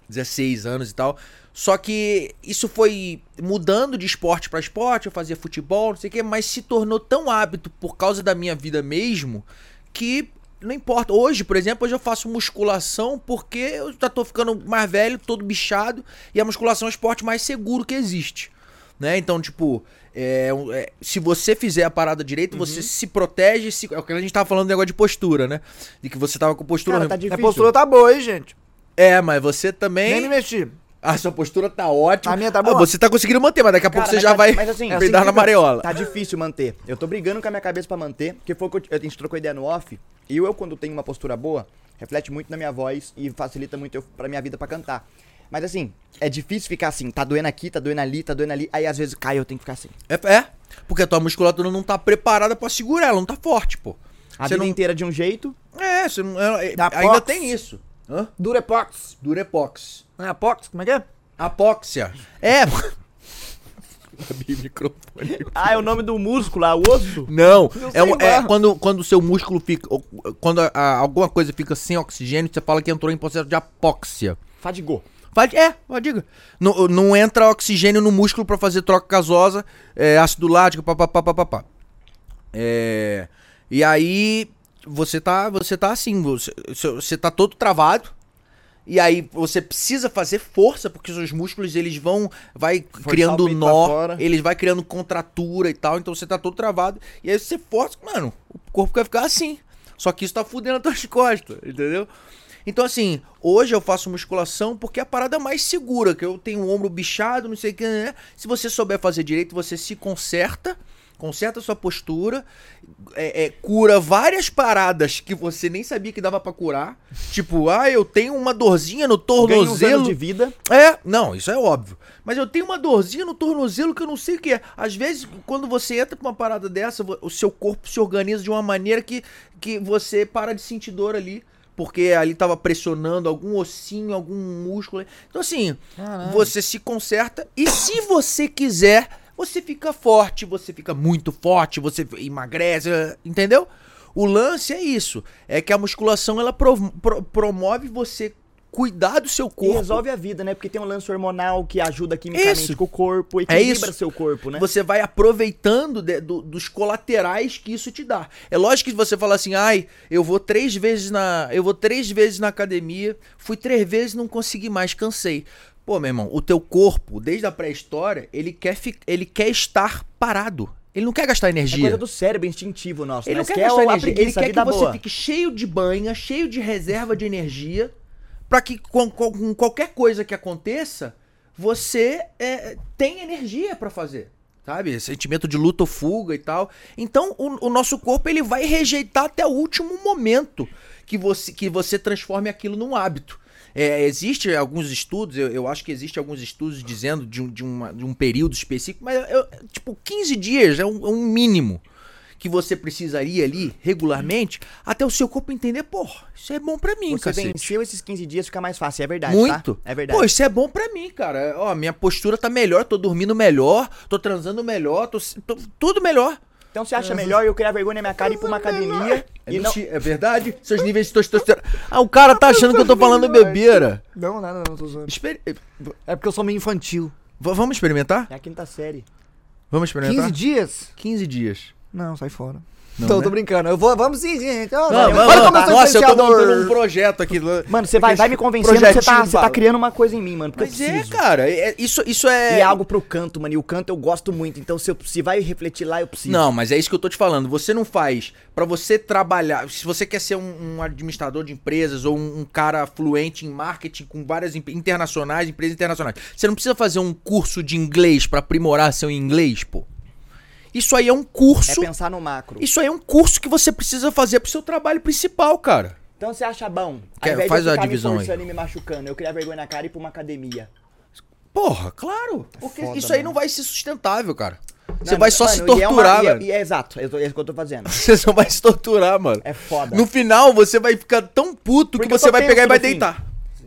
16 anos e tal. Só que isso foi mudando de esporte pra esporte, eu fazia futebol, não sei o quê, mas se tornou tão hábito por causa da minha vida mesmo que não importa. Hoje, por exemplo, hoje eu faço musculação porque eu já tô ficando mais velho, todo bichado, e a musculação é o esporte mais seguro que existe. Né? Então, tipo, é, é, se você fizer a parada direito, Uhum. você se protege. Se, é o que a gente tava falando do negócio de postura, né? De que você tava com postura. Cara, tá difícil. postura tá boa, hein, gente? É, mas você também. Nem me mexi. A sua postura tá ótima. A minha tá Ah, boa. você tá conseguindo manter, mas daqui a pouco Cara, você mas já tá- vai mas assim, peidar na mareola. Tá difícil manter. Eu tô brigando com a minha cabeça pra manter, porque foi que eu, a gente trocou ideia no off. E eu, quando tenho uma postura boa, reflete muito na minha voz e facilita muito eu, pra minha vida pra cantar. Mas assim, é difícil ficar assim, tá doendo aqui, tá doendo ali, tá doendo ali, aí às vezes cai eu tenho que ficar assim. É, é, porque a tua musculatura não tá preparada pra segurar, ela não tá forte, pô. A Você vida não- inteira de um jeito, É, você não, é- é- Da ainda pox. tem isso. Hã? Durepox. Durepox. Não é apox? Como é que é? Apóxia. É. Microfone. Ah, é o nome do músculo, lá, o osso? Não, Eu é, é quando, quando o seu músculo fica. Quando a- a- alguma coisa fica sem oxigênio, você fala que entrou em processo de apóxia. Fadigou. Vai, é, vai, diga. Não, não entra oxigênio no músculo pra fazer troca gasosa, é, ácido lático, papapá, papapá. É, e aí você tá, você tá assim, você, você tá todo travado. E aí você precisa fazer força porque os seus músculos eles vão vai criando nó, eles vai criando contratura e tal, então você tá todo travado. E aí você força, mano, o corpo vai ficar assim. Só que isso tá fudendo as tuas costas, entendeu? Então, assim, hoje eu faço musculação porque é a parada mais segura, que eu tenho o ombro bichado, não sei o que, né? Se você souber fazer direito, você se conserta, conserta a sua postura, é, é, cura várias paradas que você nem sabia que dava pra curar. Tipo, ah, eu tenho uma dorzinha no tornozelo. anos de vida. É, não, isso é óbvio. Mas eu tenho uma dorzinha no tornozelo que eu não sei o que é. Às vezes, quando você entra pra uma parada dessa, o seu corpo se organiza de uma maneira que, que você para de sentir dor ali. Porque ali tava pressionando algum ossinho, algum músculo. Então, assim, você se conserta. E se você quiser, você fica forte, você fica muito forte, você emagrece, entendeu? O lance é isso. É que a musculação ela pro- pro- promove você cuidar do seu E corpo. resolve a vida, né? Porque tem um lance hormonal que ajuda quimicamente Isso. com o corpo, É equilibra isso. seu corpo, né? Você vai aproveitando de- do- dos colaterais que isso te dá. É lógico que você fala assim, ai, eu vou três vezes na. Eu vou três vezes na academia, fui três vezes não consegui mais, cansei. Pô, meu irmão, o teu corpo, desde a pré-história, ele quer, ele quer estar parado. Ele não quer gastar É energia. coisa do cérebro instintivo nosso, Ele né? não quer gastar energia. Ele preguiça, quer que vida você boa. fique cheio de banha, cheio de reserva de energia, pra que com, com- qualquer coisa que aconteça, você é, tem energia pra fazer. Sabe? Sentimento de luta ou fuga e tal. Então, o, o nosso corpo ele vai rejeitar até o último momento que você, que você transforme aquilo num hábito. É, existe alguns estudos, eu, eu acho que existe alguns estudos dizendo de um, de uma- de um período específico, mas eu- tipo, 15 dias é um, é um mínimo que você precisaria ali regularmente até o seu corpo entender, pô, isso é bom pra mim, Você cacete. venceu esses 15 dias, fica mais fácil. É verdade, Muito. tá? É verdade. Pô, isso é bom pra mim, cara. Ó, minha postura tá melhor, tô dormindo melhor, tô transando melhor, tô, tô- tudo melhor. Então você acha melhor eu criar vergonha na minha cara e ir pra uma academia É, e não... é verdade? Seus níveis de testosterona. Ah, o cara tá achando que eu tô falando bebeira. Não, nada, não, tô zoando. Espere- eh, É porque eu sou meio infantil. v- Vamos experimentar? É a quinta série. Vamos experimentar? 15 dias? 15 dias. Não, sai fora. Não, Tô, né? tô brincando. Eu vou, vamos sim, gente. Ó, Não, olha não, como eu sou Nossa, eu tô montando um projeto aqui. Mano, você vai, vai me convencendo que você tá, você tá criando uma coisa em mim, mano. Mas é, cara, é- isso, isso é... E é algo pro canto, mano. E o canto eu gosto muito. Então se, eu, se vai refletir lá, eu preciso. Não, mas é isso que eu tô te falando. Você não faz pra você trabalhar. Se você quer ser um, um administrador de empresas ou um, um cara fluente em marketing com várias internacionais, empresas internacionais, você não precisa fazer um curso de inglês pra aprimorar seu inglês, pô. Isso aí é um É curso. pensar no macro. Isso aí é um curso que você precisa fazer pro seu trabalho principal, cara. Então você acha bom? Quer- ao faz de eu a ficar divisão me aí. e me machucando, eu criar vergonha na cara e ir pra uma academia. Porra, claro. Porque Foda, isso aí mano. não vai ser sustentável, cara. Você vai só se mano, e é torturar, é- velho. E é exato, é isso que eu tô fazendo. Você só vai se torturar, mano. É foda. No final, você vai ficar tão puto Porque que você vai pegar e vai fim.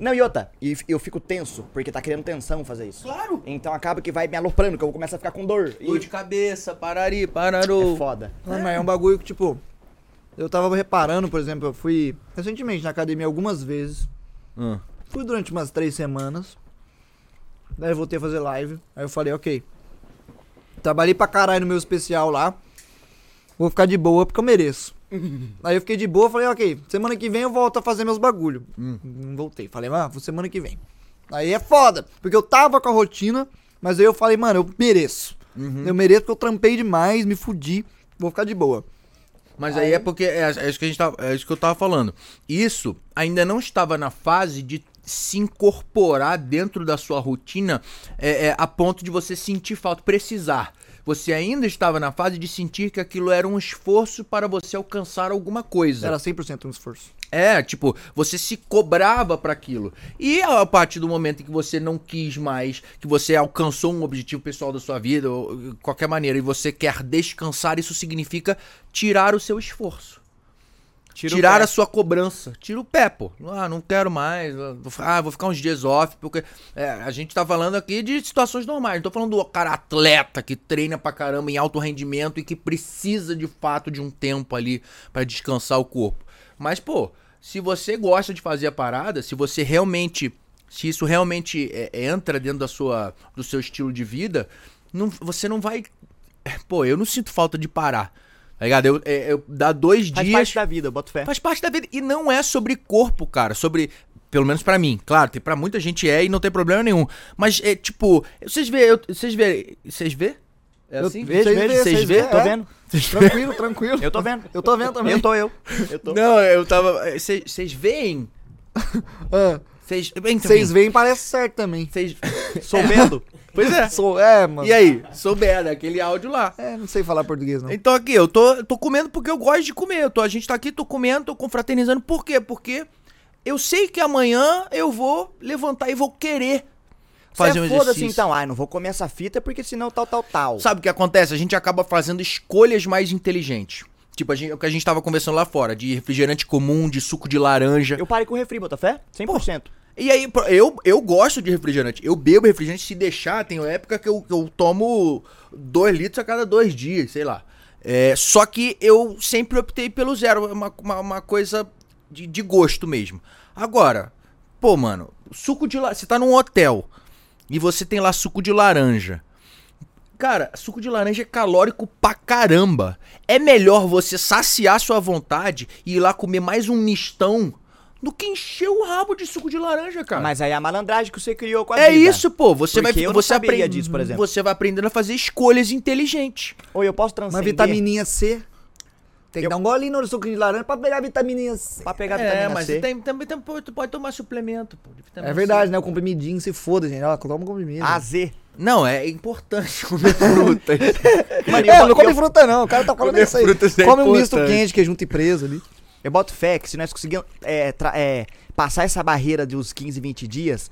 Não, e outra, e eu fico tenso, porque tá criando tensão fazer isso. Claro. Então acaba que vai me aloprando, que eu vou começar a ficar com dor. E Dor de cabeça, parari, pararou. é foda. Mano, mas é um bagulho que, tipo, eu tava reparando, por exemplo, eu fui recentemente na academia algumas vezes. Hum. Fui durante umas três semanas. Daí eu voltei a fazer live. Aí eu falei, ok. Trabalhei pra caralho no meu especial lá. Vou ficar de boa porque eu mereço. Aí eu fiquei de boa, falei, ok, semana que vem eu volto a fazer meus bagulho. Não voltei. Falei, mano, vou semana que vem. Aí é foda, porque eu tava com a rotina, mas aí eu falei, mano, eu mereço. Eu mereço porque eu trampei demais, me fudi, vou ficar de boa. Mas aí é porque é, é isso que a gente tava, é isso que eu tava falando. Isso ainda não estava na fase de se incorporar dentro da sua rotina é, é, a ponto de você sentir falta, precisar. Você ainda estava na fase de sentir que aquilo era um esforço para você alcançar alguma coisa. Era 100% um esforço. É, tipo, você se cobrava pra aquilo. E a partir do momento em que você não quis mais, que você alcançou um objetivo pessoal da sua vida, ou de qualquer maneira, e você quer descansar, isso significa tirar o seu esforço. Tira tirar a sua cobrança. Tira o pé, pô. Ah, não quero mais. Ah, vou ficar uns dias off. Porque é, a gente tá falando aqui de situações normais. Não tô falando do cara atleta que treina pra caramba em alto rendimento e que precisa de fato de um tempo ali pra descansar o corpo. Mas, pô, se você gosta de fazer a parada, se você realmente. Se isso realmente é, entra dentro da sua, do seu estilo de vida, não, você não vai. Pô, eu não sinto falta de parar. Tá ligado? Eu, é, eu dá dois Faz dias. parte da vida, eu boto fé. Faz parte da vida. E não é sobre corpo, cara. Sobre. Pelo menos pra mim. Claro, tem, pra muita gente é e não tem problema nenhum. Mas é tipo. Vocês vê, eu- vocês vê. Vocês vê? É Eu assim? vejo, Vocês vejo, vocês vê? vê, Tô é. vendo? Tranquilo, tranquilo. Eu tô vendo. Eu tô vendo também. Eu tô eu. Eu tô. Não, eu tava. Vocês veem Ah, Vocês. Vocês veem, parece certo também. Vocês. Soubendo. Pois é. Sou, é, mano. E aí? Souberam, aquele áudio lá. É, não sei falar português, não. Então aqui, eu tô, tô comendo porque eu gosto de comer. Tô, a gente tá aqui, tô comendo, tô confraternizando. Por quê? Porque eu sei que amanhã eu vou levantar e vou querer fazer um Você foda-se exercício. então. Ai, não vou comer essa fita porque senão tal, tal, tal. Sabe o que acontece? A gente acaba fazendo escolhas mais inteligentes. Tipo, a gente, o que a gente tava conversando lá fora, de refrigerante comum, de suco de laranja. Eu parei com refri, Botafé? 100%. E aí, eu, eu gosto de refrigerante. Eu bebo refrigerante se deixar. Tem época que eu, que eu tomo 2 litros a cada dois dias, sei lá. É, só que eu sempre optei pelo zero. É uma, uma, uma coisa de, de gosto mesmo. Agora, pô, mano, suco de laranja. Você tá num hotel e você tem lá suco de laranja. Cara, suco de laranja é calórico pra caramba. É melhor você saciar sua vontade e ir lá comer mais um mistão do que encher o rabo de suco de laranja, cara. Mas aí é a malandragem que você criou com a é vida. isso, pô. Você Porque vai eu você aprende disso, por exemplo. Você vai aprendendo a fazer escolhas inteligentes. Ou eu posso Uma transcender vitamininha C. Tem que Eu- dar um golinho no suco de laranja pra pegar a vitamininha C. pra pegar a é, vitamina mas C. tem, também tem, tu pode tomar suplemento, pô. É C. verdade, né? O comprimidinho se foda, gente. Ó, toma um comprimido. AZ. Não, é importante comer frutas. Mano, é, eu, não come eu, fruta não, o cara tá falando isso aí. é come um misto quente, que é junto e preso ali. Eu boto fé que se nós conseguirmos é, é, passar essa barreira dos 15, 20 dias,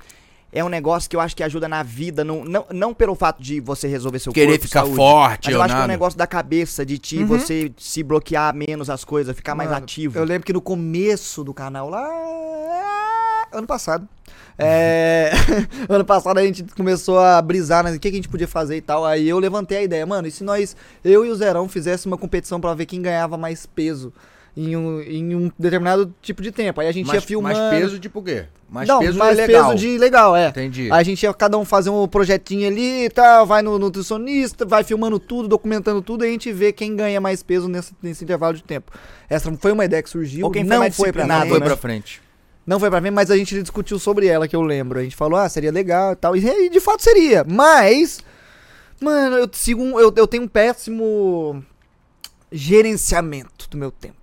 é um negócio que eu acho que ajuda na vida, não, não, não pelo fato de você resolver seu Querer corpo, ficar saúde, forte Mas eu ou acho que é um nada. negócio da cabeça, de ti, você se bloquear menos as coisas, ficar mais Mano, ativo. Eu lembro que no começo do canal, lá. Ano passado. É, ano passado a gente começou a brisar né, o que, que a gente podia fazer e tal. Aí eu levantei a ideia, mano, e se nós, eu e o Zerão, fizéssemos uma competição pra ver quem ganhava mais peso em um, em um determinado tipo de tempo. Aí a gente ia mais, filmando. mais peso tipo quê? Mais não, peso mais é legal. peso de legal, é. Entendi. Aí a gente ia cada um fazer um projetinho ali e tal, vai no nutricionista, vai filmando tudo, documentando tudo, e a gente vê quem ganha mais peso nesse, nesse intervalo de tempo. Essa foi uma ideia que surgiu, Ou quem foi não foi pra disciplinado, frente. Foi né? pra frente. Não foi pra frente, mas a gente discutiu sobre ela, que eu lembro. A gente falou, ah, seria legal e tal. E e de fato seria. Mas, mano, eu, sigo um- eu, eu tenho um péssimo gerenciamento do meu tempo.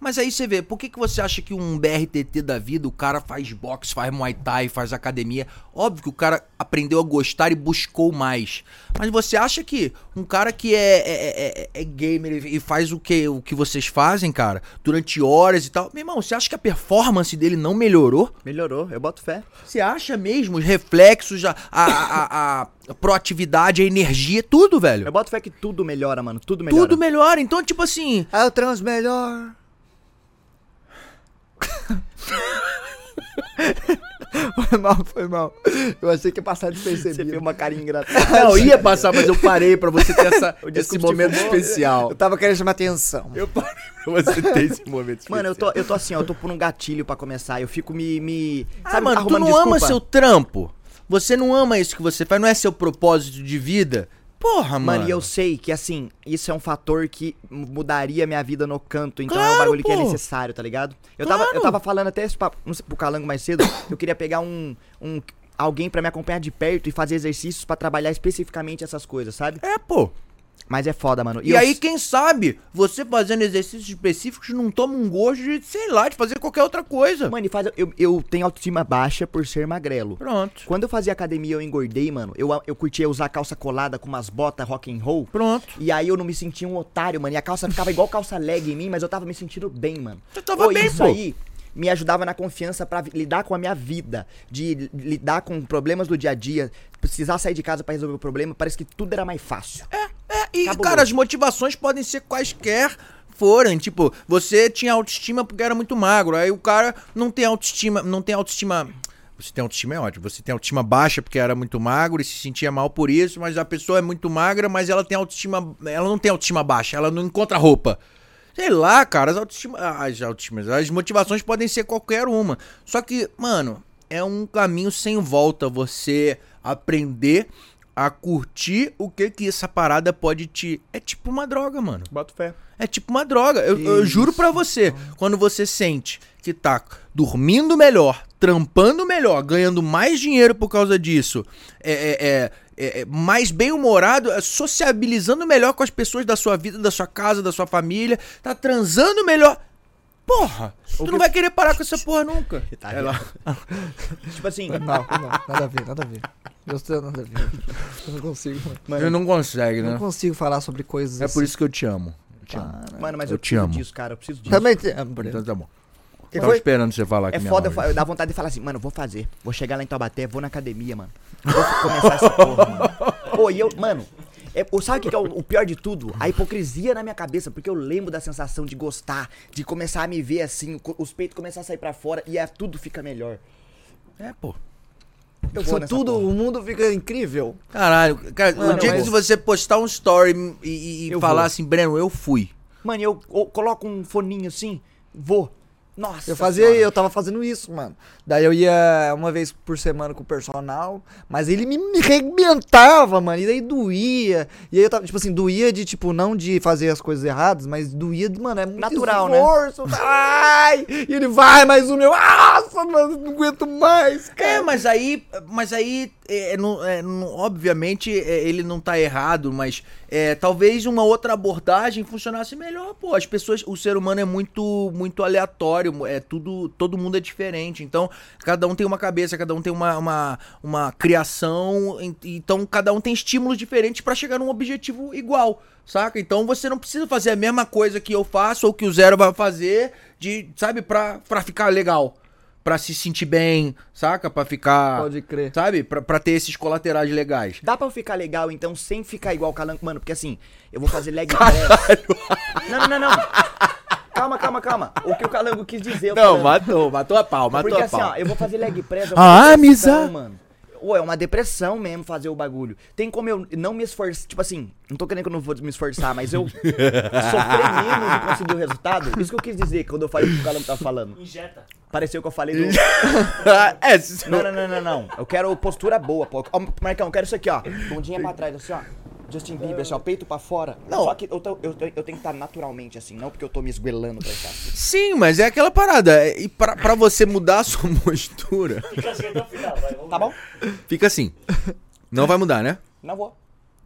Mas aí você vê, por que, que você acha que um BRTT da vida, o cara faz boxe, faz muay thai, faz academia? Óbvio que o cara aprendeu a gostar e buscou mais. Mas você acha que um cara que é, é, é- é gamer e faz o que, o que vocês fazem, cara, durante horas e tal, meu irmão, você acha que a performance dele não melhorou? Melhorou, eu boto fé. Você acha mesmo os reflexos, a, a, a- a proatividade, a energia, tudo, velho? Eu boto fé que tudo melhora, mano. Tudo melhora. Tudo melhora. Então, tipo assim, Ah, eu trans melhor. Foi mal, foi mal. Eu achei que ia passar Você despercebido. fez uma carinha engraçada. Não, ia passar, mas eu parei pra você ter essa, esse momento tipo, especial. Eu tava querendo chamar atenção. Eu parei pra você ter esse momento especial. Mano, eu tô, eu tô assim, ó, eu tô por um gatilho pra começar. Eu fico me. me Ah, mano, tu não ama desculpa. seu trampo. Você não ama isso que você faz, não é seu propósito de vida. Porra, mano. Mano, e eu sei que, assim, isso é um fator que mudaria minha vida no canto. Então é um Claro, bagulho que é pô. necessário, tá ligado? Eu, tava, Claro. eu tava falando até isso pra, não sei, pro Calango mais cedo. Eu queria pegar um, um alguém pra me acompanhar de perto e fazer exercícios pra trabalhar especificamente essas coisas, sabe? É, pô. Mas é foda, mano. E, eu aí, quem sabe, você fazendo exercícios específicos não toma um gosto de, sei lá, de fazer qualquer outra coisa. Mano, e faz, eu, eu tenho autoestima baixa por ser magrelo. Pronto. Quando eu fazia academia, eu engordei, mano. Eu, eu curtia usar calça colada com umas botas rock and roll. Pronto. E aí eu não me sentia um otário, mano. E a calça ficava igual calça leg em mim, mas eu tava me sentindo bem, mano. Você tava bem, isso pô. aí me ajudava na confiança pra vi- lidar com a minha vida, de li- lidar com problemas do dia a dia, precisar sair de casa pra resolver o problema, parece que tudo era mais fácil. É, e, Cabuloso. cara, as motivações podem ser quaisquer forem. Tipo, você tinha autoestima porque era muito magro. Aí o cara não tem autoestima, não tem autoestima. Você tem autoestima é ótimo. Você tem autoestima baixa porque era muito magro e se sentia mal por isso, mas a pessoa é muito magra, mas ela tem autoestima. Ela não tem autoestima baixa, ela não encontra roupa. Sei lá, cara, as autoestima, as autoestimas, as motivações podem ser qualquer uma. Só que, mano, é um caminho sem volta você aprender a curtir o que que essa parada pode te. É tipo uma droga, mano. Boto fé. É tipo uma droga. Eu, eu juro pra você, quando você sente que tá dormindo melhor, trampando melhor, ganhando mais dinheiro por causa disso, é, é- é- é- é mais bem-humorado, é sociabilizando melhor com as pessoas da sua vida, da sua casa, da sua família, tá transando melhor. Porra. Tu não vai querer parar com essa porra nunca. Tá É lá. Tipo assim, Não, não, nada a ver, nada a ver. Eu nada a ver. Eu não consigo. mano, Ele não consegue, Não né? consigo falar sobre coisas É por isso que eu te amo. Eu te amo. mano, mas Eu eu, te preciso amo. disso, cara. Eu preciso disso. Também te amo. Então tá bom. E Tava foi- esperando você falar que É foda, eu, eu dá vontade de falar assim, mano, eu vou fazer. Vou chegar lá em Taubaté, vou na academia, mano. Vou começar essa porra, mano. Pô, e eu, mano, é, o- sabe o que, é o, o pior de tudo? A hipocrisia na minha cabeça, porque eu lembro da sensação de gostar, de começar a me ver assim, os peitos começar a sair pra fora e é, tudo fica melhor. É, pô. Eu Isso tudo, porra. o mundo fica incrível. Caralho, cara, Mano, o dia mas- que você postar um story e, e- e falar vou. assim, Breno, eu fui. Mano, eu, eu coloco um foninho assim, vou. Nossa Eu fazia, Senhora. eu tava fazendo isso, mano. Daí eu ia uma vez por semana com o personal, mas ele me, me arrebentava, mano. E daí doía. E aí eu tava, tipo assim, doía de, tipo, não de fazer as coisas erradas, mas doía de, mano, é muito Natural, né? esforço. Ai! E ele vai, mais um meu. Nossa, mano, não aguento mais, cara. É, mas aí, mas aí, é, não- é, não- obviamente, é, ele não tá errado, mas é, talvez uma outra abordagem funcionasse melhor, pô. As pessoas, o ser humano é muito, muito aleatório, é tudo, todo mundo é diferente. Então, cada um tem uma cabeça, cada um tem uma, uma, uma criação, en- então cada um tem estímulos diferentes pra chegar num objetivo igual. Saca? Então você não precisa fazer a mesma coisa que eu faço ou que o Zero vai fazer, de, sabe, pra, pra ficar legal. Pra se sentir bem, saca? Pra ficar. Pode crer. Sabe? Pra, pra ter esses colaterais legais. Dá pra eu ficar legal, então, sem ficar igual o Calanco? Mano, porque assim, eu vou fazer leg press. Não, não, não, não. Calma, calma, calma. O que o Calango quis dizer. eu tô Não, falando. matou, matou a pau, matou Porque a assim, pau. ó, eu vou fazer leg press. é Ah, uma depressão, amizade. mano. Ô, é uma depressão mesmo fazer o bagulho. Tem como eu não me esforçar. Tipo assim, não tô querendo que eu não vou me esforçar, mas eu sofrer menos e conseguir o resultado. Isso que eu quis dizer quando eu falei o que o Calango tá falando. Injeta. Pareceu que eu falei do. é, se- Não, não, não, não, não. Eu quero postura boa, pô. Ó, Marcão, eu quero isso aqui, ó. Bundinha pra trás, assim, ó. Justin Bieber, assim, ó, peito pra fora. Não. Só que eu, tô- eu, eu tenho que estar naturalmente assim, não porque eu tô me esguelando pra cá. Sim, mas é aquela parada. é- E pra, pra você mudar a sua postura, Fica assim até o final, vai. Tá bom? fica assim. Não vai mudar, né? Não vou.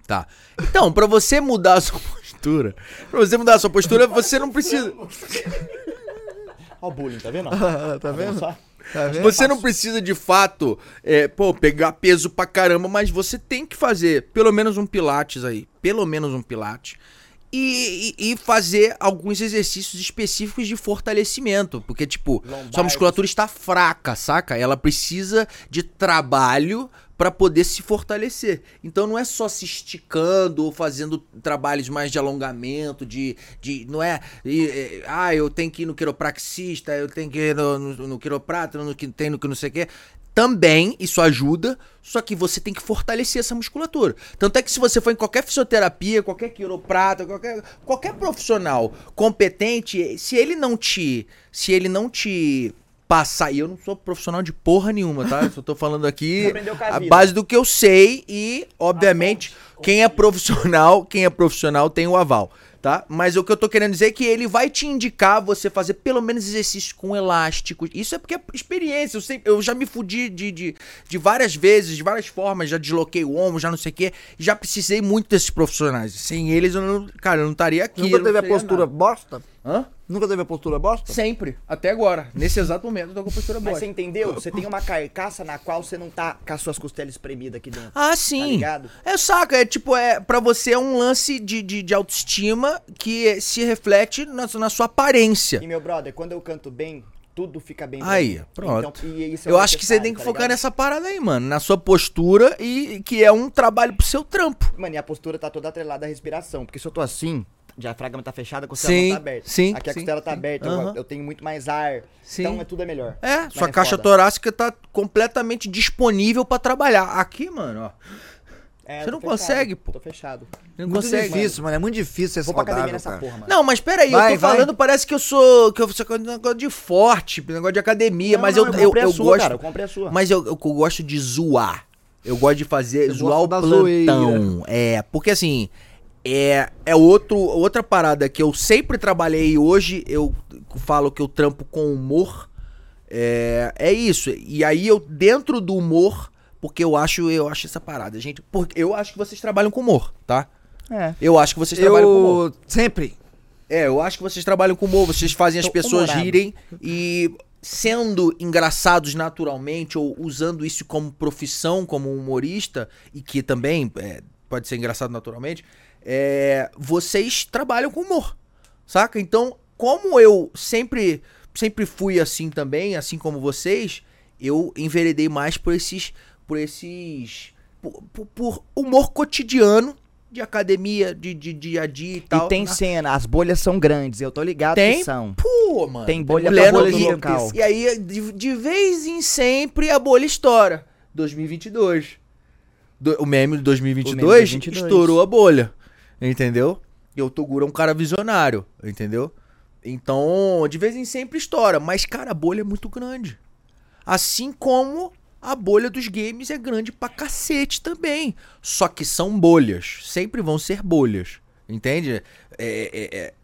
Tá. Então, pra você mudar a sua postura, pra você mudar a sua postura, você não precisa. Ó o bullying, tá vendo? tá vendo? Só. Tá vendo? Você não precisa de fato, é, pô, pegar peso pra caramba, mas você tem que fazer pelo menos um pilates aí. Pelo menos um pilates. E, e- e fazer alguns exercícios específicos de fortalecimento. Porque, tipo, sua musculatura está fraca, saca? Ela precisa de trabalho pra poder se fortalecer. Então não é só se esticando ou fazendo trabalhos mais de alongamento, de. de não é. e, e, ah, eu tenho que ir no quiropraxista, eu tenho que ir no, no, no quiroprata, no que tem no que não sei o quê. Também isso ajuda, só que você tem que fortalecer essa musculatura. Tanto é que se você for em qualquer fisioterapia, qualquer quiroprata, qualquer, qualquer profissional competente, se ele não te. Se ele não te passar. E eu não sou profissional de porra nenhuma, tá? Eu só tô falando aqui a base do que eu sei e, obviamente, quem é profissional, quem é profissional tem o aval, tá? Mas o que eu tô querendo dizer é que ele vai te indicar você fazer pelo menos exercícios com elásticos. Isso é porque é experiência. Eu, sempre, eu já me fudi de, de, de várias vezes, de várias formas, já desloquei o ombro, já não sei o quê. Já precisei muito desses profissionais. Sem eles, eu não, cara, eu não estaria aqui. Nunca não teve a postura nada. bosta? Hã? Nunca teve a postura bosta? Sempre, até agora. Nesse exato momento, eu tô com a postura Mas boa. você entendeu? Você tem uma carcaça na qual você não tá com as suas costelas espremidas aqui dentro. Ah, Tá sim. ligado? é, saca, é tipo, é, pra você é um lance de, de, de autoestima que se reflete na, na sua aparência. E meu brother, quando eu canto bem, tudo fica bem. Aí, mim. pronto. Então, e isso é Eu acho que você tem que tá focar ligado? nessa parada aí, mano. Na sua postura e que é um trabalho pro seu trampo. Mano, e a postura tá toda atrelada à respiração. Porque se eu tô assim, diafragma tá fechado, a costela Sim, não tá aberta. sim, Aqui a sim, costela tá sim. aberta, eu- Aham. eu, tenho muito mais ar. Sim. Então é tudo é melhor. É, Mas sua caixa foda. torácica tá completamente disponível pra trabalhar. Aqui, mano, ó. É, Você não fechado, consegue, pô. Tô fechado. Não Muito consegue. difícil, mano. É muito difícil ser Vou pra academia nessa cara. porra, mano. Não, mas peraí, Vai, eu tô vai. falando, parece que eu sou. que eu sou um negócio de forte, negócio de academia, Não, mas não, eu, eu eu, comprei a eu sua, gosto. cara, eu comprei a sua. Mas eu, eu gosto de zoar. Eu gosto de fazer, Você zoar o plantão. É, porque assim, é, é outro, outra parada que eu sempre trabalhei e hoje eu falo que eu trampo com humor. É, é isso. E aí eu, dentro do humor, porque eu acho, eu acho essa parada, gente. Porque eu acho que vocês trabalham com humor, tá? É. Eu acho que vocês trabalham com humor. Eu sempre. É, eu acho que vocês trabalham com humor, vocês fazem as Tô pessoas humorado. rirem e sendo engraçados naturalmente ou usando isso como profissão, como humorista, e que também é, pode ser engraçado naturalmente, é, vocês trabalham com humor, saca? Então, como eu sempre, sempre fui assim também, assim como vocês, eu enveredei mais por esses, por esses, por, por- por humor cotidiano de academia, de, de dia a dia e tal. E tem Na- cena, as bolhas são grandes, eu tô ligado Tem? que são. Pô, mano. Tem bolha mulher pra no- bolha e- local. E aí, de, de vez em sempre, a bolha estoura. 2022. Do- o meme de 2022, O meme de 2022. estourou a bolha. Entendeu? E o Toguro é um cara visionário. Entendeu? Então, de vez em sempre estoura. Mas, cara, a bolha é muito grande. Assim como a bolha dos games é grande pra cacete também. Só que são bolhas. Sempre vão ser bolhas. Entende? É- é- é-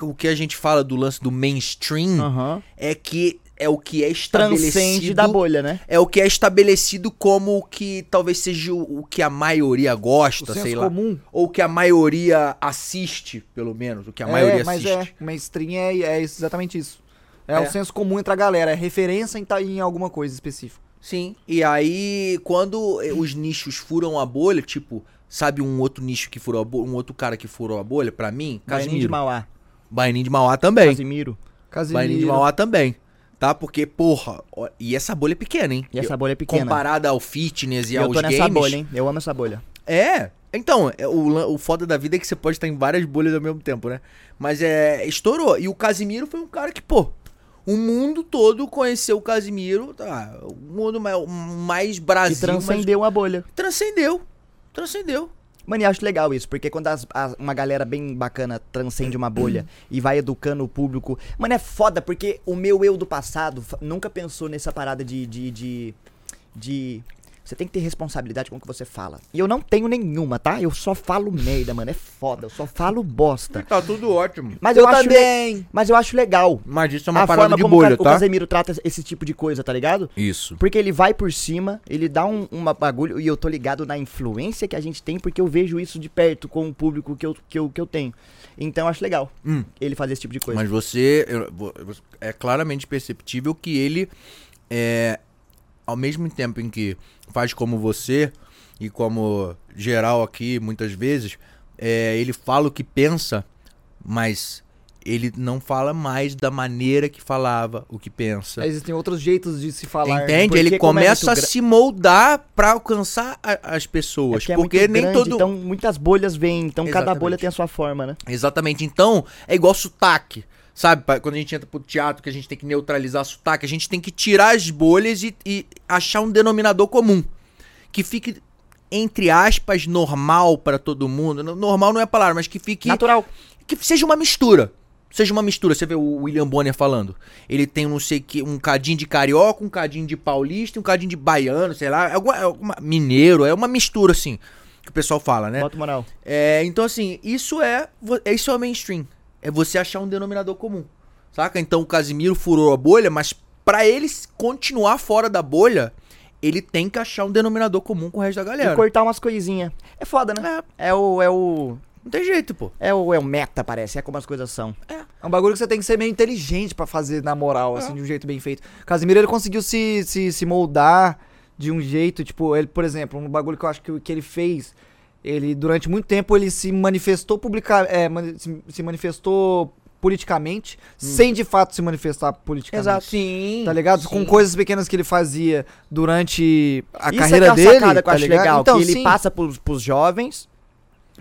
o que a gente fala do lance do mainstream Aham. é que é o que é estabelecido. Transcende da bolha, né? É o que é estabelecido como o que talvez seja o, o que a maioria gosta, sei lá. comum. Ou que a maioria assiste, pelo menos. O que a é, maioria mas assiste. é, mainstream é, é exatamente isso. É, É. o senso comum entre a galera, é referência em, ta- em alguma coisa específica. Sim. E aí, quando eh, os nichos furam a bolha, tipo, sabe um outro nicho que furou a bolha, um outro cara que furou a bolha, pra mim? Baianinho de Casimiro. Mauá. Baianinho de Mauá também. Casimiro. Baianinho de Mauá também. Tá? Porque, porra, ó, e essa bolha é pequena, hein? E essa bolha é pequena. Comparada ao fitness e eu aos tô nessa games. bolha, hein? Eu amo essa bolha. É. Então, é, o, o foda da vida é que você pode estar em várias bolhas ao mesmo tempo, né? Mas é. Estourou. E o Casimiro foi um cara que, pô. O mundo todo conheceu o Casimiro. Tá, o mundo mais, mais Brasil. transcendeu a bolha. transcendeu. Transcendeu. Mano, eu acho legal isso, porque quando as- as- uma galera bem bacana transcende uma bolha e vai educando o público. Mano, é foda, porque o meu eu do passado nunca pensou nessa parada de. de, de, de- Você tem que ter responsabilidade com o que você fala. E eu não tenho nenhuma, tá? Eu só falo merda, mano. É foda. Eu só falo bosta. Tá tudo ótimo. Mas Eu eu, acho. le- também. Mas eu acho legal. Mas isso é uma a parada forma de como o bolha, Ca- o tá? Casemiro trata esse tipo de coisa, tá ligado? Isso. Porque ele vai por cima, ele dá um uma bagulho, e eu tô ligado na influência que a gente tem, porque eu vejo isso de perto com o público que eu, que eu, que eu tenho. Então eu acho legal Hum. ele fazer esse tipo de coisa. Mas você. eu- É claramente perceptível que ele é. Ao mesmo tempo em que faz como você e como geral aqui, muitas vezes, é, ele fala o que pensa, mas ele não fala mais da maneira que falava o que pensa. Existem outros jeitos de se falar. Entende? porque Ele é começa muito a se moldar pra alcançar a- as É pessoas. é porque muito nem grande, todo. Então muitas bolhas vêm, então cada Exatamente. bolha tem a sua forma, né? Exatamente. Então, é igual sotaque. Sabe, quando a gente entra pro teatro, que a gente tem que neutralizar sotaque, a gente tem que tirar as bolhas e, e achar um denominador comum. Que fique, entre aspas, normal pra todo mundo. Normal não é a palavra, mas que fique. Natural. Que seja uma mistura. Seja uma mistura. Você vê o William Bonner falando. Ele tem não sei que, um cadinho de carioca, um cadinho de paulista, um cadinho de baiano, sei lá. É alguma, é alguma- mineiro, é uma mistura, assim. Que o pessoal fala, né? Bota moral. É, então assim, isso é, isso é o mainstream. É você achar um denominador comum. Saca? Então o Casimiro furou a bolha, mas pra ele continuar fora da bolha, ele tem que achar um denominador comum com o resto da E galera. cortar umas coisinhas. É foda, né? É, o. É o. Não tem jeito, pô. É o, é o meta, parece. É como as coisas são. É um bagulho que você tem que ser meio inteligente pra fazer na moral, assim, de um jeito bem feito. Casimiro, ele conseguiu se, se, se moldar de um jeito, tipo, ele, por exemplo, um bagulho que eu acho que, que ele fez, ele, durante muito tempo, ele se manifestou publica, é, se, manifestou politicamente, sem de fato se manifestar politicamente. Sim. Tá ligado? Com coisas pequenas que ele fazia durante a Isso carreira é que é dele. sacada que eu tá acho ligado? legal. Então, que ele sim. passa pros, pros jovens.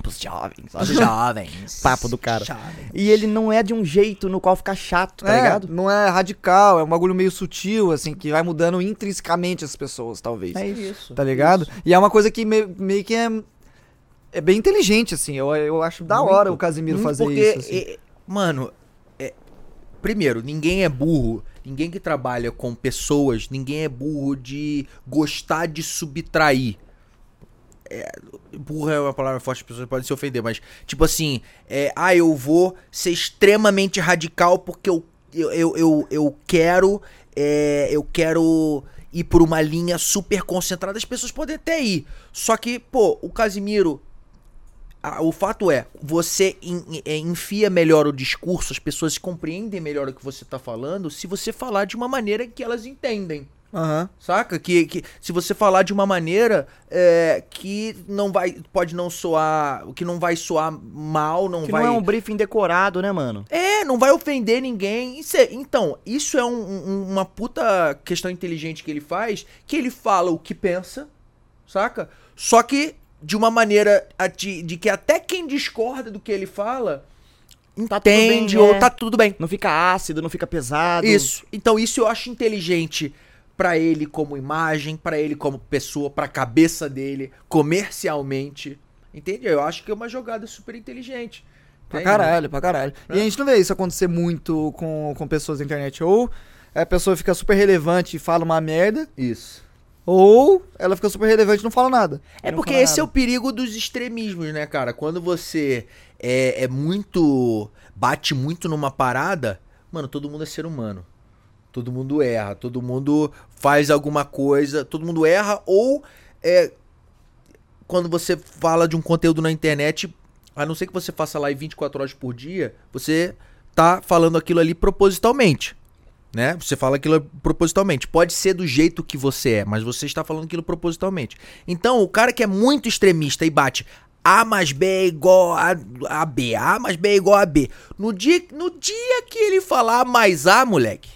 Pros jovens. olha. Jovens. Papo do cara. Jovens. E ele não é de um jeito no qual fica chato, tá É, ligado? Não é radical, é um bagulho meio sutil, assim, que vai mudando intrinsecamente as pessoas, talvez. É isso. Tá ligado? E é uma coisa que meio, meio que é. É bem inteligente, assim. Eu, eu acho da hora o Casimiro Muito fazer porque, isso. assim. é, mano, é, primeiro, ninguém é burro. Ninguém que trabalha com pessoas, ninguém é burro de gostar de subtrair. É, burro é uma palavra forte, as pessoas podem se ofender, mas, tipo assim, é, ah, eu vou ser extremamente radical porque eu, eu, eu, eu, eu quero. é, eu quero ir por uma linha super concentrada. As pessoas podem até ir. Só que, pô, o Casimiro o fato é, você é, enfia melhor o discurso, as pessoas compreendem melhor o que você tá falando se você falar de uma maneira que elas entendem. Aham. Saca? Que, que se você falar de uma maneira é, que não vai. Pode não soar. Que não vai soar mal, não Que vai. não é um briefing decorado, né, mano? É, não vai ofender ninguém. Isso é- então, isso é um- um- uma puta questão inteligente que ele faz, que ele fala o que pensa, saca? Só que de uma maneira a de, de que até quem discorda do que ele fala Tá tudo bem, entende é. ou tá tudo bem. Não fica ácido, não fica pesado. Isso. Então isso eu acho inteligente pra ele como imagem, pra ele como pessoa, pra cabeça dele, comercialmente. Entende? Eu acho que é uma jogada super inteligente. Pra Entende? caralho, pra caralho. E a gente não vê isso acontecer muito com, com pessoas na internet. Ou a pessoa fica super relevante e fala uma merda, Isso. Ou ela fica super relevante e não fala nada. É não porque esse é o nada. perigo dos extremismos, né, cara? Quando você é, é muito. bate muito numa parada, mano, todo mundo é ser humano. Todo mundo erra, todo mundo faz alguma coisa, todo mundo erra, ou é. Quando você fala de um conteúdo na internet, a não ser que você faça live 24 horas por dia, você tá falando aquilo ali propositalmente. Né? Você fala aquilo propositalmente. Pode ser do jeito que você é, mas você está falando aquilo propositalmente. Então, o cara que é muito extremista e bate A mais B é igual a, a B, A mais B é igual a B. No dia, no dia que ele falar mais A, moleque,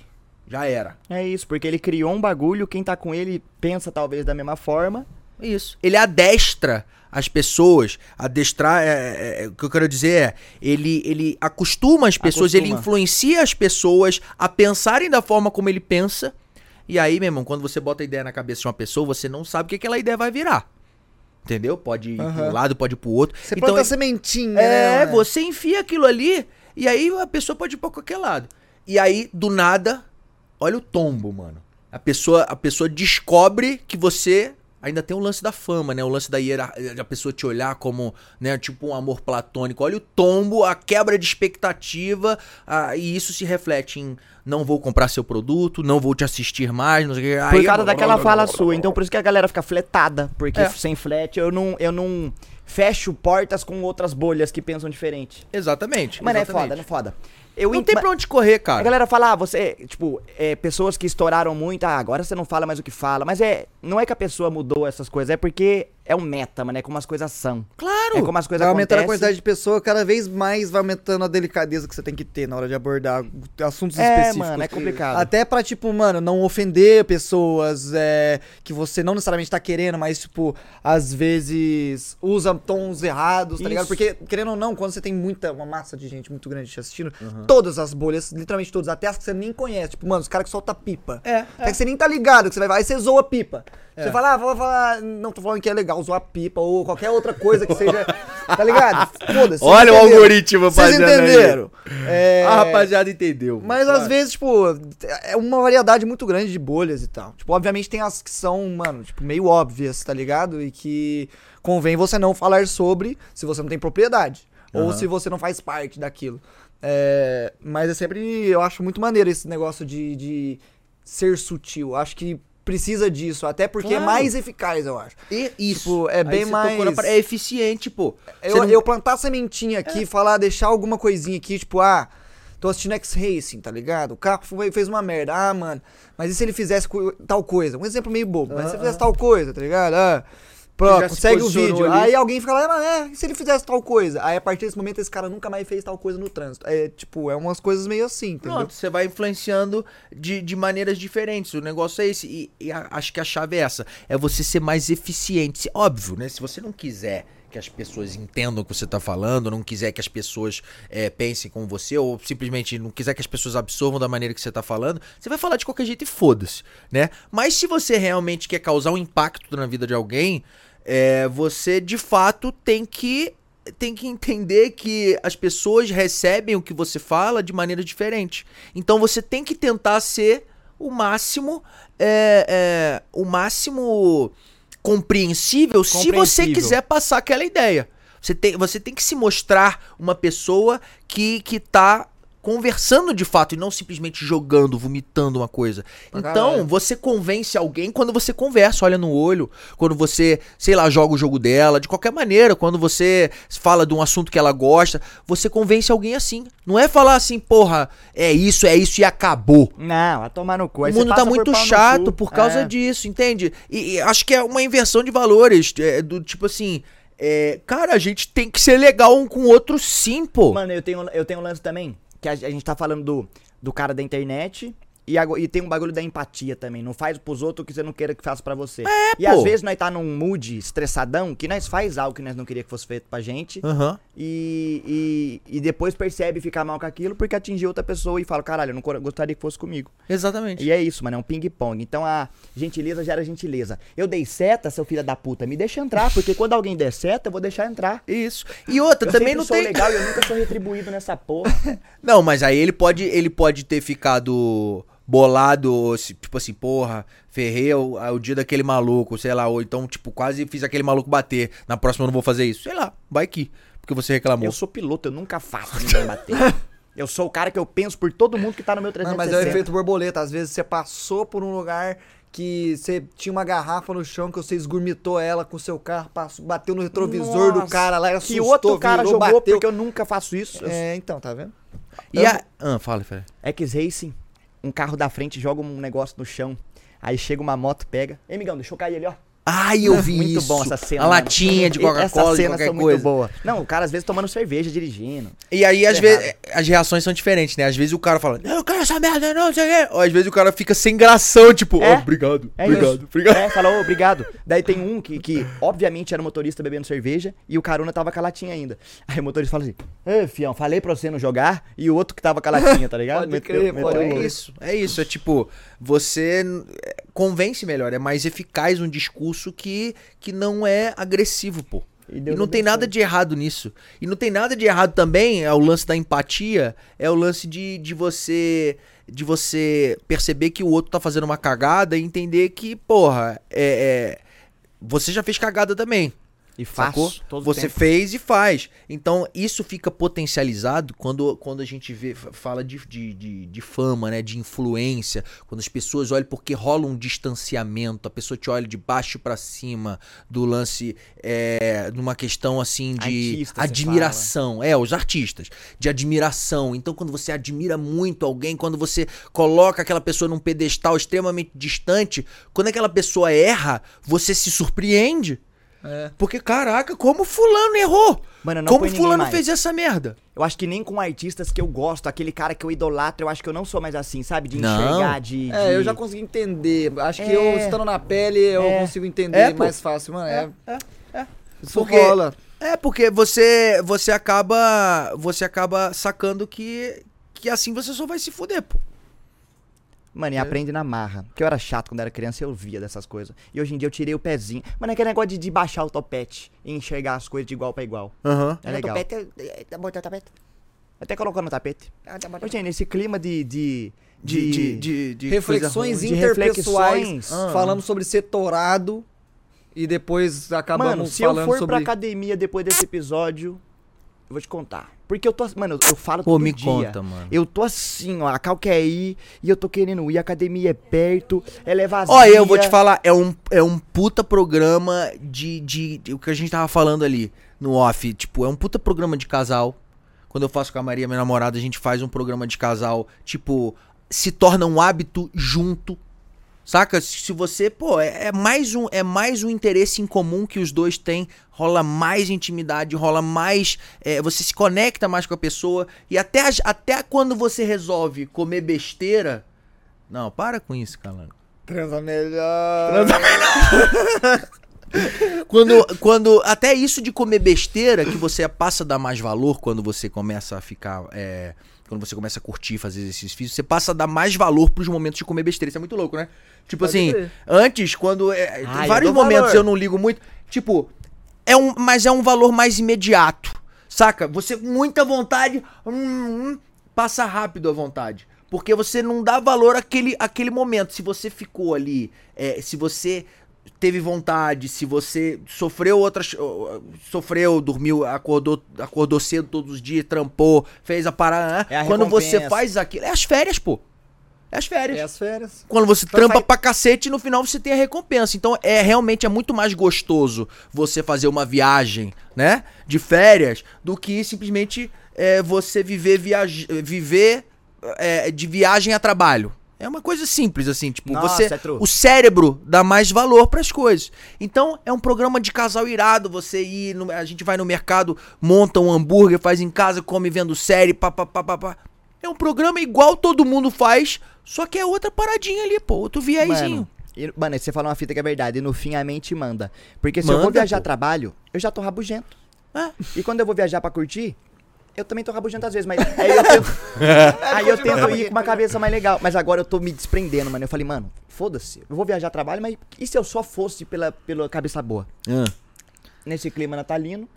já era. É isso, porque ele criou um bagulho, quem tá com ele pensa talvez da mesma forma. Isso. Ele adestra as pessoas. Adestrar, é, é, é, o que eu quero dizer é, ele, ele acostuma as pessoas, ele Acostuma. influencia as pessoas a pensarem da forma como ele pensa. E aí, meu irmão, quando você bota a ideia na cabeça de uma pessoa, você não sabe o que aquela ideia vai virar. Entendeu? Pode ir para Aham. um lado, pode ir pro outro. Você então, planta ele- sementinha, né? é, mano? você enfia aquilo ali e aí a pessoa pode ir pra qualquer lado. E aí, do nada, olha o tombo, mano. A pessoa, a pessoa descobre que você ainda tem o lance da fama, né? O lance da hierarquia, a pessoa te olhar como, né, tipo um amor platônico. Olha o tombo, a quebra de expectativa, ah, e isso se reflete em não vou comprar seu produto, não vou te assistir mais, não sei o que. Por causa daquela fala sua. Então por isso que a galera fica fletada. Porque É. sem flat eu não, eu não fecho portas com outras bolhas que pensam diferente. Exatamente. É exatamente. foda, não é foda. Eu Não ent- tem pra onde correr, A cara. galera fala, ah, você, tipo, é, pessoas que estouraram muito, ah, agora você não fala mais o que fala. Mas é, não é que a pessoa mudou essas coisas, é porque é um meta, mano, é como as coisas são. Claro. É como as coisas Vai aumentando a acontecem. quantidade de pessoa, cada vez mais vai aumentando a delicadeza que você tem que ter na hora de abordar assuntos É, específicos. mano, é complicado. Até pra, tipo, mano, não ofender pessoas é, que você não necessariamente tá querendo, mas, tipo, às vezes usa tons errados, tá ligado? Isso. Porque, querendo ou não, quando você tem muita, uma massa de gente muito grande te assistindo, todas as bolhas, literalmente todas, até as que você nem conhece, tipo, mano, os caras que soltam pipa. É, Até que você nem tá ligado, que você vai, vai, aí você zoa pipa. Você fala, ah, vou falar, não tô falando que é legal zoar pipa ou qualquer outra coisa que seja, tá ligado? Foda-se. vocês Olha o algoritmo Vocês fazendo aí. entenderam? É, A rapaziada entendeu. mas às vezes, tipo, é uma variedade muito grande de bolhas e tal. Tipo, obviamente tem as que são, mano, tipo, meio óbvias, tá ligado? E que convém você não falar sobre se você não tem propriedade. Ou se você não faz parte daquilo. É, mas é sempre, eu acho muito maneiro esse negócio de, de ser sutil. Acho que precisa disso, até porque é Claro. mais eficaz, eu acho. E isso. Tipo, é Aí bem mais- par- É eficiente, pô. Eu, não- eu plantar sementinha aqui, falar, deixar alguma coisinha aqui, tipo, ah, tô assistindo X-Racing, tá ligado? O carro foi- fez uma merda. Ah, mano, mas e se ele fizesse co- tal coisa? Um exemplo meio bobo, mas se ele fizesse tal coisa, tá ligado? Ah, pronto, se segue o vídeo. ali. Aí alguém fica lá, ah, é, e se ele fizesse tal coisa? Aí a partir desse momento esse cara nunca mais fez tal coisa no trânsito. É, tipo, é umas coisas meio assim, entendeu? Pronto, você vai influenciando de, de maneiras diferentes. O negócio é esse. E, e a- acho que a chave é essa. É você ser mais eficiente. Óbvio, né? Se você não quiser que as pessoas entendam o que você tá falando, não quiser que as pessoas é, pensem como você, ou simplesmente não quiser que as pessoas absorvam da maneira que você tá falando, você vai falar de qualquer jeito e foda-se, né? Mas se você realmente quer causar um impacto na vida de alguém, é, você de fato tem que tem que entender que as pessoas recebem o que você fala de maneira diferente. Então você tem que tentar ser o máximo é, é, o máximo compreensível, se você Compreensível. quiser passar aquela ideia. Você tem, você tem que se mostrar uma pessoa que, que tá conversando de fato e não simplesmente jogando, vomitando uma coisa. Pra então, caralho. você convence alguém quando você conversa, olha no olho, quando você, sei lá, joga o jogo dela, de qualquer maneira, quando você fala de um assunto que ela gosta, você convence alguém assim. Não é falar assim, porra, é isso, é isso e acabou. Não, vai tomar no cu. Aí O mundo tá por muito no chato por causa É. disso, entende? E, e acho que é uma inversão de valores, é, do tipo assim, é, cara, a gente tem que ser legal um com o outro sim, pô. Mano, eu tenho, eu tenho um lance também, que a, a gente tá falando do, do cara da internet. E, e tem um bagulho da empatia também. Não faz pros outros o que você não queira que faça pra você. e pô. às vezes nós tá num mood estressadão que nós faz algo que nós não queria que fosse feito pra gente. Aham. E, e, e depois percebe ficar mal com aquilo porque atingiu outra pessoa e fala, caralho, eu não gostaria que fosse comigo. Exatamente. E é isso, mano, é um ping-pong. Então a gentileza gera gentileza. Eu dei seta, seu filho da puta, me deixa entrar, porque quando alguém der seta, eu vou deixar entrar. Isso. E outra, Eu também não sou tem. legal e eu nunca sou retribuído nessa porra. Não, mas aí ele pode, ele pode ter ficado bolado, se- tipo assim, porra, ferrei o, o dia daquele maluco, sei lá, ou então, tipo, quase fiz aquele maluco bater. Na próxima eu não vou fazer isso. Sei lá, vai que. Porque você reclamou. Eu sou piloto, eu nunca faço ninguém bater. Eu sou o cara que eu penso por todo mundo que tá no meu Não, 360. mas é o efeito borboleta. Às vezes você passou por um lugar que você tinha uma garrafa no chão que você esgurmitou ela com o seu carro, passou, bateu no retrovisor do Nossa, cara lá, Que assustou, outro cara virou, jogou bateu. porque eu nunca faço isso. Eu É, então, tá vendo? E a. Ah, fala, fala. X-Racing, um carro da frente joga um negócio no chão. Aí chega uma moto, pega. Ei, migão, deixa eu cair ali, ó. Ai, eu vi muito isso. bom essa cena. A mano. latinha de Coca-Cola, qualquer coisa. muito boas. Não, o cara às vezes tomando cerveja, dirigindo. E aí, às Tá vezes, as reações são diferentes, né? Às vezes o cara fala, eu quero essa merda, não, sei o quê. Ou às vezes o cara fica sem gração, tipo, É. oh, obrigado, É obrigado, isso. obrigado. É, falou, obrigado. Daí tem um que, que, obviamente, era motorista bebendo cerveja e o carona tava com a latinha ainda. Aí o motorista fala assim: Ê, fião, falei pra você não jogar. E o outro que tava com a latinha, tá ligado? Pode crer, Meteu- pode meteu É o- isso, é isso. É tipo, você é, convence melhor, é mais eficaz um discurso que, que não é agressivo, pô. E E, não tem nada de errado nisso. E não tem nada de errado também, é o lance da empatia, é o lance de, de você de você perceber que o outro tá fazendo uma cagada e entender que, porra, é, é- você já fez cagada também. E faço. todo Você tempo. fez e faz. Então, isso fica potencializado quando, quando a gente vê, fa- fala de, de, de, de fama, né? De influência. Quando as pessoas olham, porque rola um distanciamento. A pessoa te olha de baixo pra cima do lance, é, numa questão assim de Artista, admiração. É, os artistas. De admiração. Então, quando você admira muito alguém, quando você coloca aquela pessoa num pedestal extremamente distante, quando aquela pessoa erra, você se surpreende. É. Porque, caraca, como fulano errou? Mano, eu não como fulano mais. fez essa merda? Eu acho que nem com artistas que eu gosto, aquele cara que eu idolatro, eu acho que eu não sou mais assim, sabe? De Não. enxergar, de. É, de- eu já consegui entender. Acho que É. eu, estando na pele, eu É. consigo entender É, mais fácil, mano. É, é. Isso Porque- rola. É, porque você você acaba você acaba sacando que que assim você só vai se fuder, pô. Mano, e aprende na marra. Porque eu era chato quando era criança eu via dessas coisas. E hoje em dia eu tirei o pezinho. Mano, é aquele negócio de, de baixar o topete e enxergar as coisas de igual pra igual. Aham. É legal. Topete, eh, tá bom, tá tapete. Até colocando no tapete. Ah, tá bom, tá Ô, gente, nesse clima de. de. De, de, de, de Reflexões ruim, de interpessoais. reflexões. Ah. Falamos sobre ser torado. E depois acabamos Mano, se eu falando for sobre... pra academia depois desse episódio, eu vou te contar. Porque eu tô. Mano, eu, eu falo Pô, todo me dia. conta, mano. Eu tô assim, ó. A Cal quer ir e eu tô querendo ir. A academia é perto, ela é vazia. Olha, eu vou te falar, é um, é um puta programa de, de, de- O que a gente tava falando ali no off. Tipo, é um puta programa de casal. Quando eu faço com a Maria, minha namorada, a gente faz um programa de casal. Tipo, se torna um hábito junto. Saca? Se você, pô, é, é mais um é mais um interesse em comum que os dois têm, rola mais intimidade, rola mais, é, você se conecta mais com a pessoa e até até quando você resolve comer besteira, não, para com isso, cara. Transa melhor. Quando, quando até isso de comer besteira que você passa a dar mais valor quando você começa a ficar é, quando você começa a curtir fazer exercício físico, você passa a dar mais valor pros momentos de comer besteira. Isso é muito louco, né? Tipo Pode assim, crer. antes quando é, tem Ah, eu vários dou momentos valor. eu não ligo muito, tipo, é um, mas é um valor mais imediato. Saca? Você com muita vontade, hum, hum, passa rápido a vontade. Porque você não dá valor àquele, àquele momento. Se você ficou ali, é, se você teve vontade, se você sofreu outras. Sofreu, dormiu, acordou, acordou cedo todos os dias, trampou, fez a parada. É a Quando você faz aquilo. É as férias, pô. É as férias. É as férias. Quando você Então trampa sai- pra cacete, no final você tem a recompensa. Então é realmente é muito mais gostoso você fazer uma viagem, né? De férias, do que simplesmente é, você viver viaj viver é, de viagem a trabalho. É uma coisa simples, assim, tipo, Nossa, você. é o cérebro dá mais valor pras coisas. Então, é um programa de casal irado. Você ir. no- a gente vai no mercado, monta um hambúrguer, faz em casa, come vendo série, pá, pá, pá, pá, pá. É um programa igual todo mundo faz, só que é outra paradinha ali, pô, outro viezinho. Mano, e, mano, você fala uma fita que é verdade. E no fim a mente manda. Porque se eu Manda, vou viajar pô. a trabalho, eu já tô rabugento. É. E quando eu vou viajar pra curtir, eu também tô rabugento às vezes, mas aí eu tento, aí eu tento ir com uma cabeça mais legal. Mas agora eu tô me desprendendo, mano. Eu falei, mano, foda-se. Eu vou viajar a trabalho, mas e se eu só fosse pela, pela cabeça boa? Ah. Nesse clima natalino.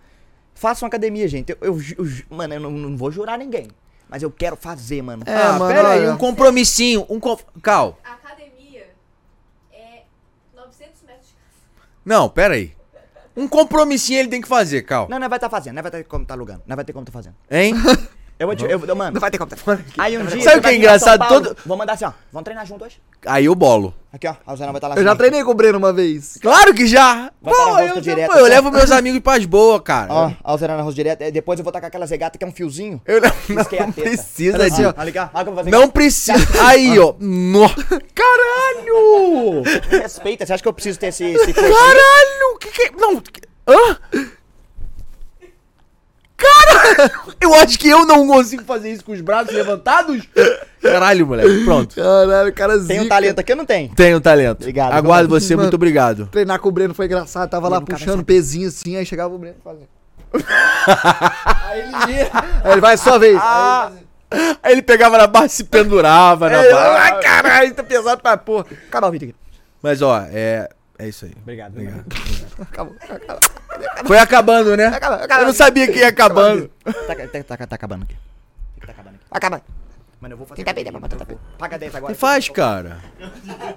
Façam academia, gente. Eu, eu eu mano, eu não, não vou jurar ninguém. Mas eu quero fazer, mano. É, ah, mano, pera aí, um compromissinho, um com... Cal, A academia é 900 metros de casa. não, pera aí. Um compromissinho ele tem que fazer, Cal. Não, não vai estar fazendo, não vai ter como tá alugando, não vai ter como tá fazendo. Hein? Eu vou te. Eu, eu, mano, Não vai ter como. aí um dia. Sabe o que é engraçado? Todo- Vou mandar assim, ó. Vamos treinar junto hoje? Aí eu bolo. Aqui, ó. A Zana vai estar lá Eu já treinei com o Breno uma vez. Claro que já! Pô, rosto eu, direto, pô, eu assim. levo meus amigos pras boas, cara. Ó, a Zana na rosto direto. é, Depois eu vou estar com aquelas regatas que é um fiozinho. Eu não, Isso que é a não teta. precisa assim, ó. Não precisa. Aí, ó. No... Caralho! Respeita, você acha que eu preciso ter esse, esse? Caralho! Que que é? Não. Hã? Caralho! Eu acho que eu não consigo fazer isso com os braços levantados. Caralho, moleque. Pronto. Caralho, cara Tem zica. um talento aqui, eu não tenho. Tenho talento. Obrigado, Aguardo você, mano? muito obrigado. Treinar com o Breno foi engraçado. Tava lá Ele puxando pezinho assim, aí chegava o Breno fazendo. aí ele ia. Aí ele vai sua vez. Ah, Aí ele pegava na barra e se pendurava na Aí, barra. ai, caralho, tá pesado pra porra. Acabou o vídeo aqui. Mas ó, é. É isso aí. Obrigado. Obrigado. Acabou, acabou. Foi acabando, né? Acabou, acabou. Eu não sabia que ia acabando. Tá, tá, tá, tá acabando aqui. Tá acabando aqui. Acaba. Mano, eu vou fazer. Tenta bem, né, Paga 10 agora. Faz, cara.